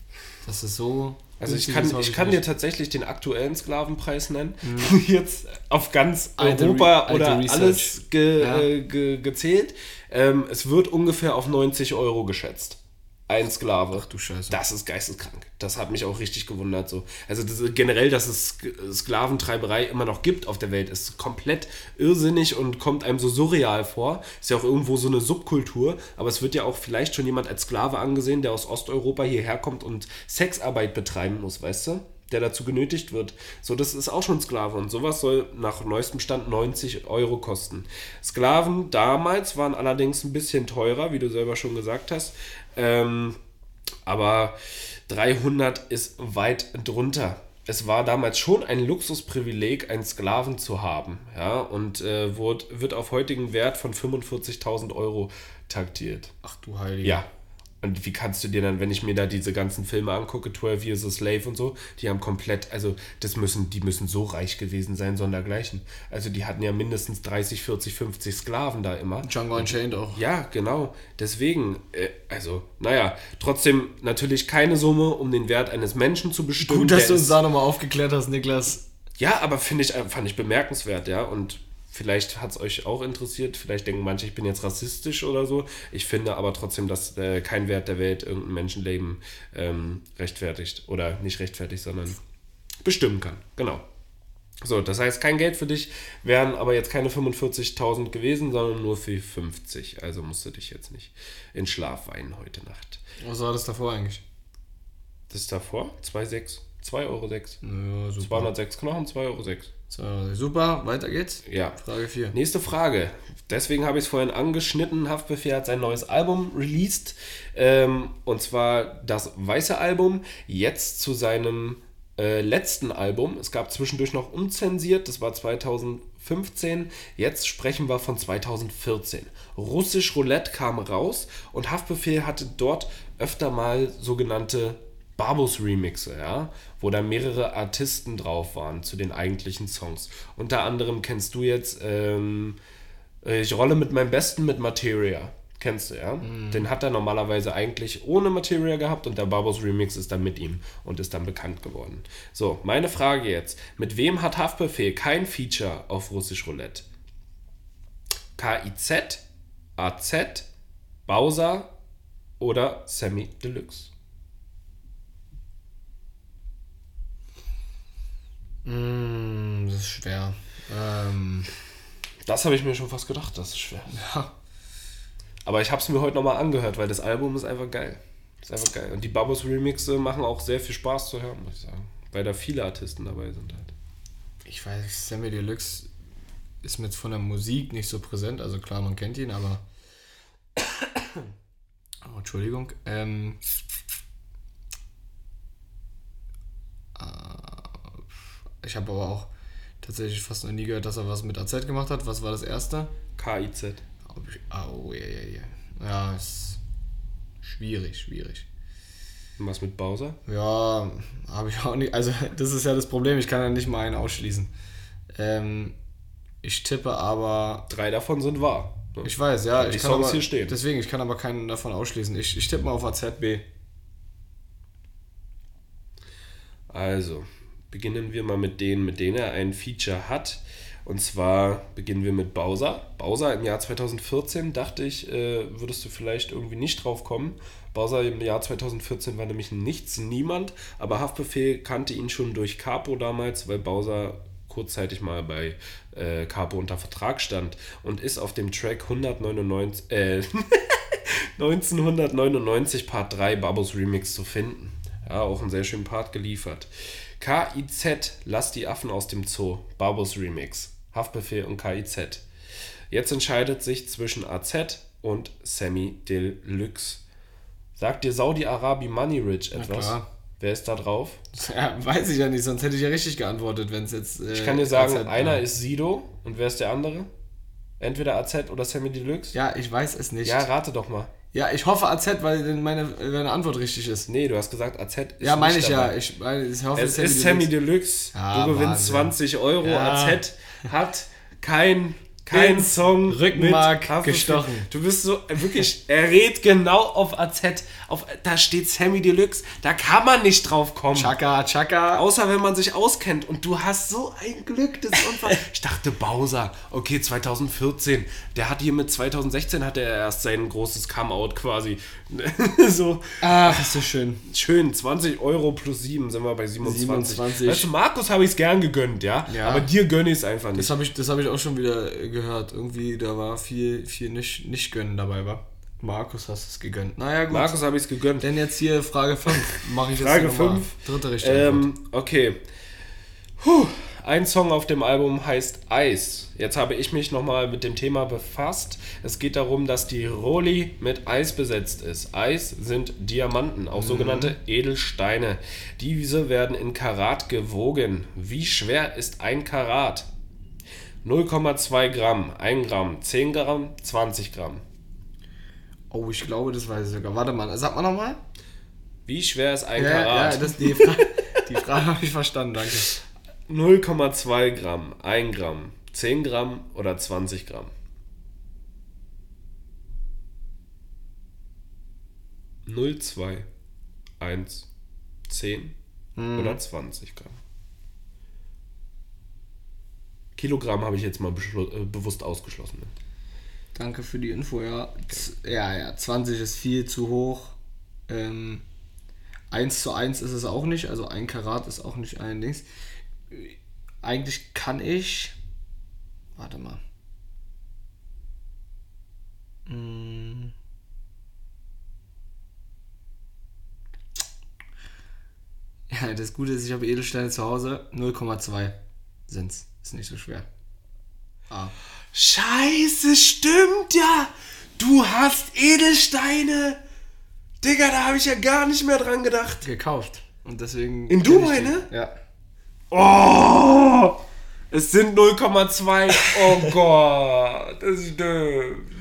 Speaker 3: das ist so.
Speaker 1: Also ich kann, ich kann dir tatsächlich den aktuellen Sklavenpreis nennen. [laughs] Jetzt auf ganz
Speaker 3: Alte
Speaker 1: Europa
Speaker 3: Re-
Speaker 1: oder alles ge,
Speaker 3: Ja.
Speaker 1: äh, ge, gezählt. Ähm, es wird ungefähr auf 90 Euro geschätzt. Ein Sklave. Ach
Speaker 3: du Scheiße.
Speaker 1: Das ist geisteskrank. Das hat mich auch richtig gewundert. So. Also das, generell, dass es Sk- Sklaventreiberei immer noch gibt auf der Welt, ist komplett irrsinnig und kommt einem so surreal vor. Ist ja auch irgendwo so eine Subkultur, aber es wird ja auch vielleicht schon jemand als Sklave angesehen, der aus Osteuropa hierher kommt und Sexarbeit betreiben muss, weißt du? Der dazu genötigt wird. So, das ist auch schon Sklave und sowas soll nach neuestem Stand 90 Euro kosten. Sklaven damals waren allerdings ein bisschen teurer, wie du selber schon gesagt hast. Ähm, aber 300 ist weit drunter. Es war damals schon ein Luxusprivileg, einen Sklaven zu haben, ja, und äh, wird, wird auf heutigen Wert von 45.000 Euro taktiert.
Speaker 3: Ach du Heilige.
Speaker 1: Ja. Und wie kannst du dir dann, wenn ich mir da diese ganzen Filme angucke, 12 Years a Slave und so, die haben komplett, also das müssen, die müssen so reich gewesen sein, sondergleichen. Also die hatten ja mindestens 30, 40, 50 Sklaven da immer.
Speaker 3: Django Unchained auch.
Speaker 1: Ja, genau. Deswegen, äh, also, naja, trotzdem natürlich keine Summe, um den Wert eines Menschen zu bestimmen.
Speaker 3: Gut, dass du uns da nochmal aufgeklärt hast, Niklas.
Speaker 1: ja, aber finde ich, fand ich bemerkenswert, ja. Und vielleicht hat es euch auch interessiert. Vielleicht denken manche, ich bin jetzt rassistisch oder so. Ich finde aber trotzdem, dass äh, kein Wert der Welt irgendein Menschenleben ähm, rechtfertigt. Oder nicht rechtfertigt, sondern bestimmen kann. Genau. So, das heißt, kein Geld für dich wären aber jetzt keine 45.000 gewesen, sondern nur für 50. Also musst du dich jetzt nicht in Schlaf weinen heute Nacht.
Speaker 3: Was war das davor eigentlich?
Speaker 1: Das ist davor 2,6. 2,6 Euro.
Speaker 3: Ja, super.
Speaker 1: 206 Knochen, 2,06 Euro.
Speaker 3: So, super, weiter geht's.
Speaker 1: Ja.
Speaker 3: Frage 4.
Speaker 1: Nächste Frage. Deswegen habe ich es vorhin angeschnitten. Haftbefehl hat sein neues Album released. Ähm, und zwar das weiße Album. Jetzt zu seinem äh, letzten Album. Es gab zwischendurch noch unzensiert. Das war 2015. Jetzt sprechen wir von 2014. Russisch Roulette kam raus und Haftbefehl hatte dort öfter mal sogenannte Barbos Remixe, ja, wo da mehrere Artisten drauf waren zu den eigentlichen Songs. Unter anderem kennst du jetzt ähm, äh, Ich rolle mit meinem Besten mit Materia. Kennst du, ja? Den hat er normalerweise eigentlich ohne Materia gehabt und der Barbos Remix ist dann mit ihm und ist dann bekannt geworden. So, meine Frage jetzt. Mit wem hat Haftbefehl kein Feature auf Russisch Roulette? KIZ, AZ, Bowser oder Sammy Deluxe?
Speaker 3: Mm, das ist schwer. Ähm,
Speaker 1: Das habe ich mir schon fast gedacht, das ist schwer.
Speaker 3: ja.
Speaker 1: Aber ich habe es mir heute nochmal angehört, weil das Album ist einfach geil. Ist einfach geil. Und die Babos Remixe machen auch sehr viel Spaß zu hören, muss ich sagen. Weil da viele Artisten dabei sind halt.
Speaker 3: Ich weiß, Sammy Deluxe ist mir jetzt von der Musik nicht so präsent. Also klar, man kennt ihn, aber. [coughs] Oh, Entschuldigung. Ähm, äh, ich habe aber auch tatsächlich fast noch nie gehört, dass er was mit AZ gemacht hat. Was war das erste?
Speaker 1: KIZ.
Speaker 3: Ich- ah, Oh, ja, ja, ja. Ja, ist schwierig, schwierig.
Speaker 1: Und was mit Bowser?
Speaker 3: Ja, habe ich auch nicht. Also, [laughs] das ist ja das Problem. Ich kann ja nicht mal einen ausschließen. Ähm, ich tippe aber.
Speaker 1: Drei davon sind wahr. ne?
Speaker 3: Ich weiß, ja.
Speaker 1: Die
Speaker 3: ich kann aber,
Speaker 1: hier stehen.
Speaker 3: Deswegen, ich kann aber keinen davon ausschließen. Ich, ich tippe mal auf AZB.
Speaker 1: Also, beginnen wir mal mit denen, mit denen er ein Feature hat. Und zwar beginnen wir mit Bowser. Bowser im Jahr 2014, dachte ich, äh, würdest du vielleicht irgendwie nicht drauf kommen. Bowser im Jahr 2014 war nämlich nichts, niemand, aber Haftbefehl kannte ihn schon durch Capo damals, weil Bowser kurzzeitig mal bei äh, Capo unter Vertrag stand und ist auf dem Track 199, äh, [laughs] 1999 Part 3 Babos Remix zu finden. Ja, auch einen sehr schönen Part geliefert. KIZ, Lass die Affen aus dem Zoo, Babos Remix. Haftbefehl und KIZ. Jetzt entscheidet sich zwischen AZ und Sammy Deluxe. Sagt dir Saudi-Arabi Money Rich etwas? Wer ist da drauf?
Speaker 3: Ja, weiß ich ja nicht, sonst hätte ich ja richtig geantwortet, wenn es jetzt. Äh,
Speaker 1: Ich kann dir sagen,
Speaker 3: AZ
Speaker 1: einer
Speaker 3: war.
Speaker 1: ist Sido und wer ist der andere? Entweder AZ oder Sammy Deluxe?
Speaker 3: Ja, ich weiß es nicht.
Speaker 1: Ja, rate doch mal.
Speaker 3: Ich hoffe AZ, weil meine, meine Antwort richtig ist.
Speaker 1: Nee, du hast gesagt AZ ist
Speaker 3: Ja, meine ich ja.
Speaker 1: dabei.
Speaker 3: Ich, meine, ich hoffe,
Speaker 1: Es ist Sammy Deluxe.
Speaker 3: Ja,
Speaker 1: du gewinnst
Speaker 3: Wahnsinn.
Speaker 1: 20 Euro.
Speaker 3: Ja.
Speaker 1: AZ hat kein, kein Song
Speaker 3: Rückenmark gestochen.
Speaker 1: Du bist so, wirklich, er redet genau auf AZ. Auf, da steht Sammy Deluxe. Da kann man nicht drauf kommen.
Speaker 3: Chaka, Chaka.
Speaker 1: Außer wenn man sich auskennt. Und du hast so ein Glück, das ist unfassbar. Ich dachte, Bowser, okay, 2014. Der hat hier mit 2016 hat er erst sein großes Come-Out quasi. [laughs] so,
Speaker 3: Ach, ist das schön.
Speaker 1: schön, 20 Euro plus 7 sind wir bei 27.
Speaker 3: 27.
Speaker 1: Weißt du, Markus habe ich es gern gegönnt, ja?
Speaker 3: Ja.
Speaker 1: Aber dir gönne ich es einfach
Speaker 3: Das
Speaker 1: nicht.
Speaker 3: habe ich, das hab ich auch schon wieder gehört. Irgendwie, da war viel, viel nicht, nicht gönnen dabei, war. Markus hast es gegönnt. Naja, gut.
Speaker 1: Markus habe ich es gegönnt.
Speaker 3: Denn jetzt hier Frage 5. Mache ich jetzt
Speaker 1: Frage
Speaker 3: hier nochmal.
Speaker 1: 5.
Speaker 3: Dritte Antwort.
Speaker 1: Ähm, okay. Puh. Ein Song auf dem Album heißt Eis. Jetzt habe ich mich nochmal mit dem Thema befasst. Es geht darum, dass die Roli mit Eis besetzt ist. Eis sind Diamanten, auch sogenannte Edelsteine. Diese werden in Karat gewogen. Wie schwer ist ein Karat? 0,2 Gramm, 1 Gramm, 10 Gramm, 20 Gramm.
Speaker 3: Oh, ich glaube, das weiß ich sogar. Warte mal, sag mal nochmal.
Speaker 1: Wie schwer ist ein
Speaker 3: Ja,
Speaker 1: Karat?
Speaker 3: ja, das, die, Fra [laughs] die Frage habe ich verstanden, danke.
Speaker 1: 0,2 Gramm, 1 Gramm, 10 Gramm oder 20 Gramm? 0, 2, 1, 10 oder 20 Gramm? Kilogramm habe ich jetzt mal äh, bewusst ausgeschlossen.
Speaker 3: Danke für die Info, ja. Z ja, ja, 20 ist viel zu hoch. Ähm, 1 zu 1 ist es auch nicht, also ein Karat ist auch nicht ein Dings. Eigentlich kann ich. Warte mal. Hm. Ja, das Gute ist, ich habe Edelsteine zu Hause. 0,2 sind's. Ist nicht so schwer. Ah.
Speaker 1: Scheiße, stimmt ja! Du hast Edelsteine! Digga, da habe ich ja gar nicht mehr dran gedacht.
Speaker 3: gekauft. Und deswegen.
Speaker 1: In Dubai, ne?
Speaker 3: Ja.
Speaker 1: Oh! Es sind 0,2. Oh [laughs] Gott, das stimmt.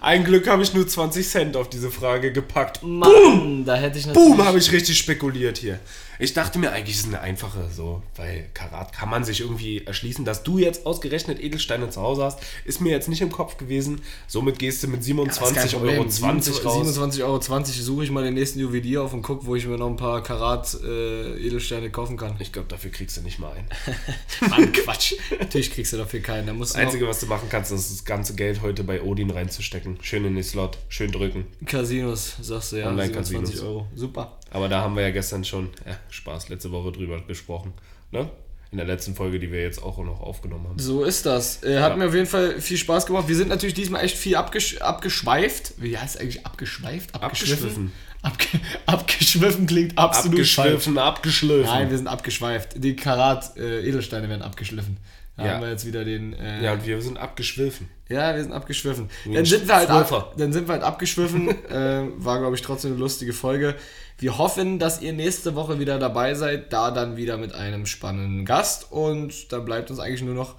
Speaker 1: Ein Glück habe ich nur 20 Cent auf diese Frage gepackt.
Speaker 3: Mann, da hätte ich natürlich.
Speaker 1: Boom, habe ich richtig spekuliert hier. Ich dachte mir eigentlich, es ist eine einfache so, weil Karat kann man sich irgendwie erschließen. Dass du jetzt ausgerechnet Edelsteine zu Hause hast, ist mir jetzt nicht im Kopf gewesen. Somit gehst du mit
Speaker 3: Das ist kein
Speaker 1: 27,20
Speaker 3: Problem.
Speaker 1: Euro 20 raus.
Speaker 3: 27,20 Euro suche ich mal den nächsten Juwelier auf und guck, wo ich mir noch ein paar Karat äh, Edelsteine kaufen kann.
Speaker 1: Ich glaube, dafür kriegst du nicht mal einen. [laughs]
Speaker 3: Mann, Quatsch. Natürlich kriegst du dafür keinen. Da
Speaker 1: Das Einzige, was du machen kannst, ist das ganze Geld heute bei Odin reinzustecken. Schön in den Slot, schön drücken.
Speaker 3: Casinos, sagst du ja.
Speaker 1: Online-Casinos.
Speaker 3: 27 Euro. Super.
Speaker 1: Aber da haben wir ja gestern schon, ja, Spaß, letzte Woche drüber gesprochen. Ne? In der letzten Folge, die wir jetzt auch noch aufgenommen haben.
Speaker 3: So ist das. Äh, hat
Speaker 1: Ja.
Speaker 3: mir auf jeden Fall viel Spaß gemacht. Wir sind natürlich diesmal echt viel abgesch abgeschweift. Wie heißt es eigentlich? Abgeschweift?
Speaker 1: Abgeschwiffen.
Speaker 3: Abge [laughs] abgeschwiffen klingt absolut falsch.
Speaker 1: Abgeschliffen, abgeschliffen.
Speaker 3: Nein, wir sind abgeschweift. Die Karat äh, Edelsteine werden abgeschliffen. Da
Speaker 1: Ja.
Speaker 3: haben wir jetzt wieder den. Äh,
Speaker 1: ja, und wir sind abgeschwiffen.
Speaker 3: ja, wir sind abgeschwiffen. Dann sind wir halt, ab, dann sind wir halt abgeschwiffen. [laughs] äh, war, glaube ich, trotzdem eine lustige Folge. Wir hoffen, dass ihr nächste Woche wieder dabei seid. Da dann wieder mit einem spannenden Gast. Und dann bleibt uns eigentlich nur noch.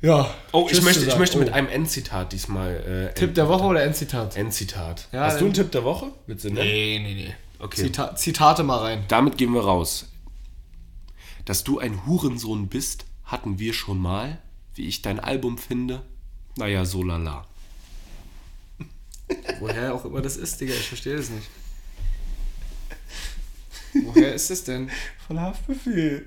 Speaker 3: Ja.
Speaker 1: Oh, ich möchte, ich möchte
Speaker 3: Oh.
Speaker 1: mit einem Endzitat diesmal. Äh,
Speaker 3: Tipp der Woche oder Endzitat?
Speaker 1: Endzitat.
Speaker 3: Ja,
Speaker 1: Hast du einen Tipp der Woche? Bitte, ne?
Speaker 3: Nee, nee, nee.
Speaker 1: Okay.
Speaker 3: Zita Zitate mal rein.
Speaker 1: Damit gehen wir raus. Dass du ein Hurensohn bist, hatten wir schon mal. Wie ich dein Album finde, naja, so lala.
Speaker 3: Woher auch immer das ist, Digga, ich verstehe das nicht. Woher ist es denn? [laughs]
Speaker 1: Von Haftbefehl.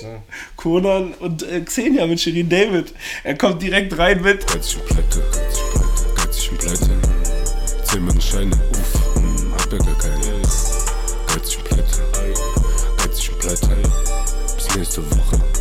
Speaker 3: So.
Speaker 1: Conan und äh, Xenia mit Shirin David. Er kommt direkt rein mit.
Speaker 2: Geizig und pleite, geizig pleite, geizig und pleite. Zähl meine Scheine, uff, hm, hab ja gar keine. Geizig und pleite, geizig und pleite. Bis nächste Woche.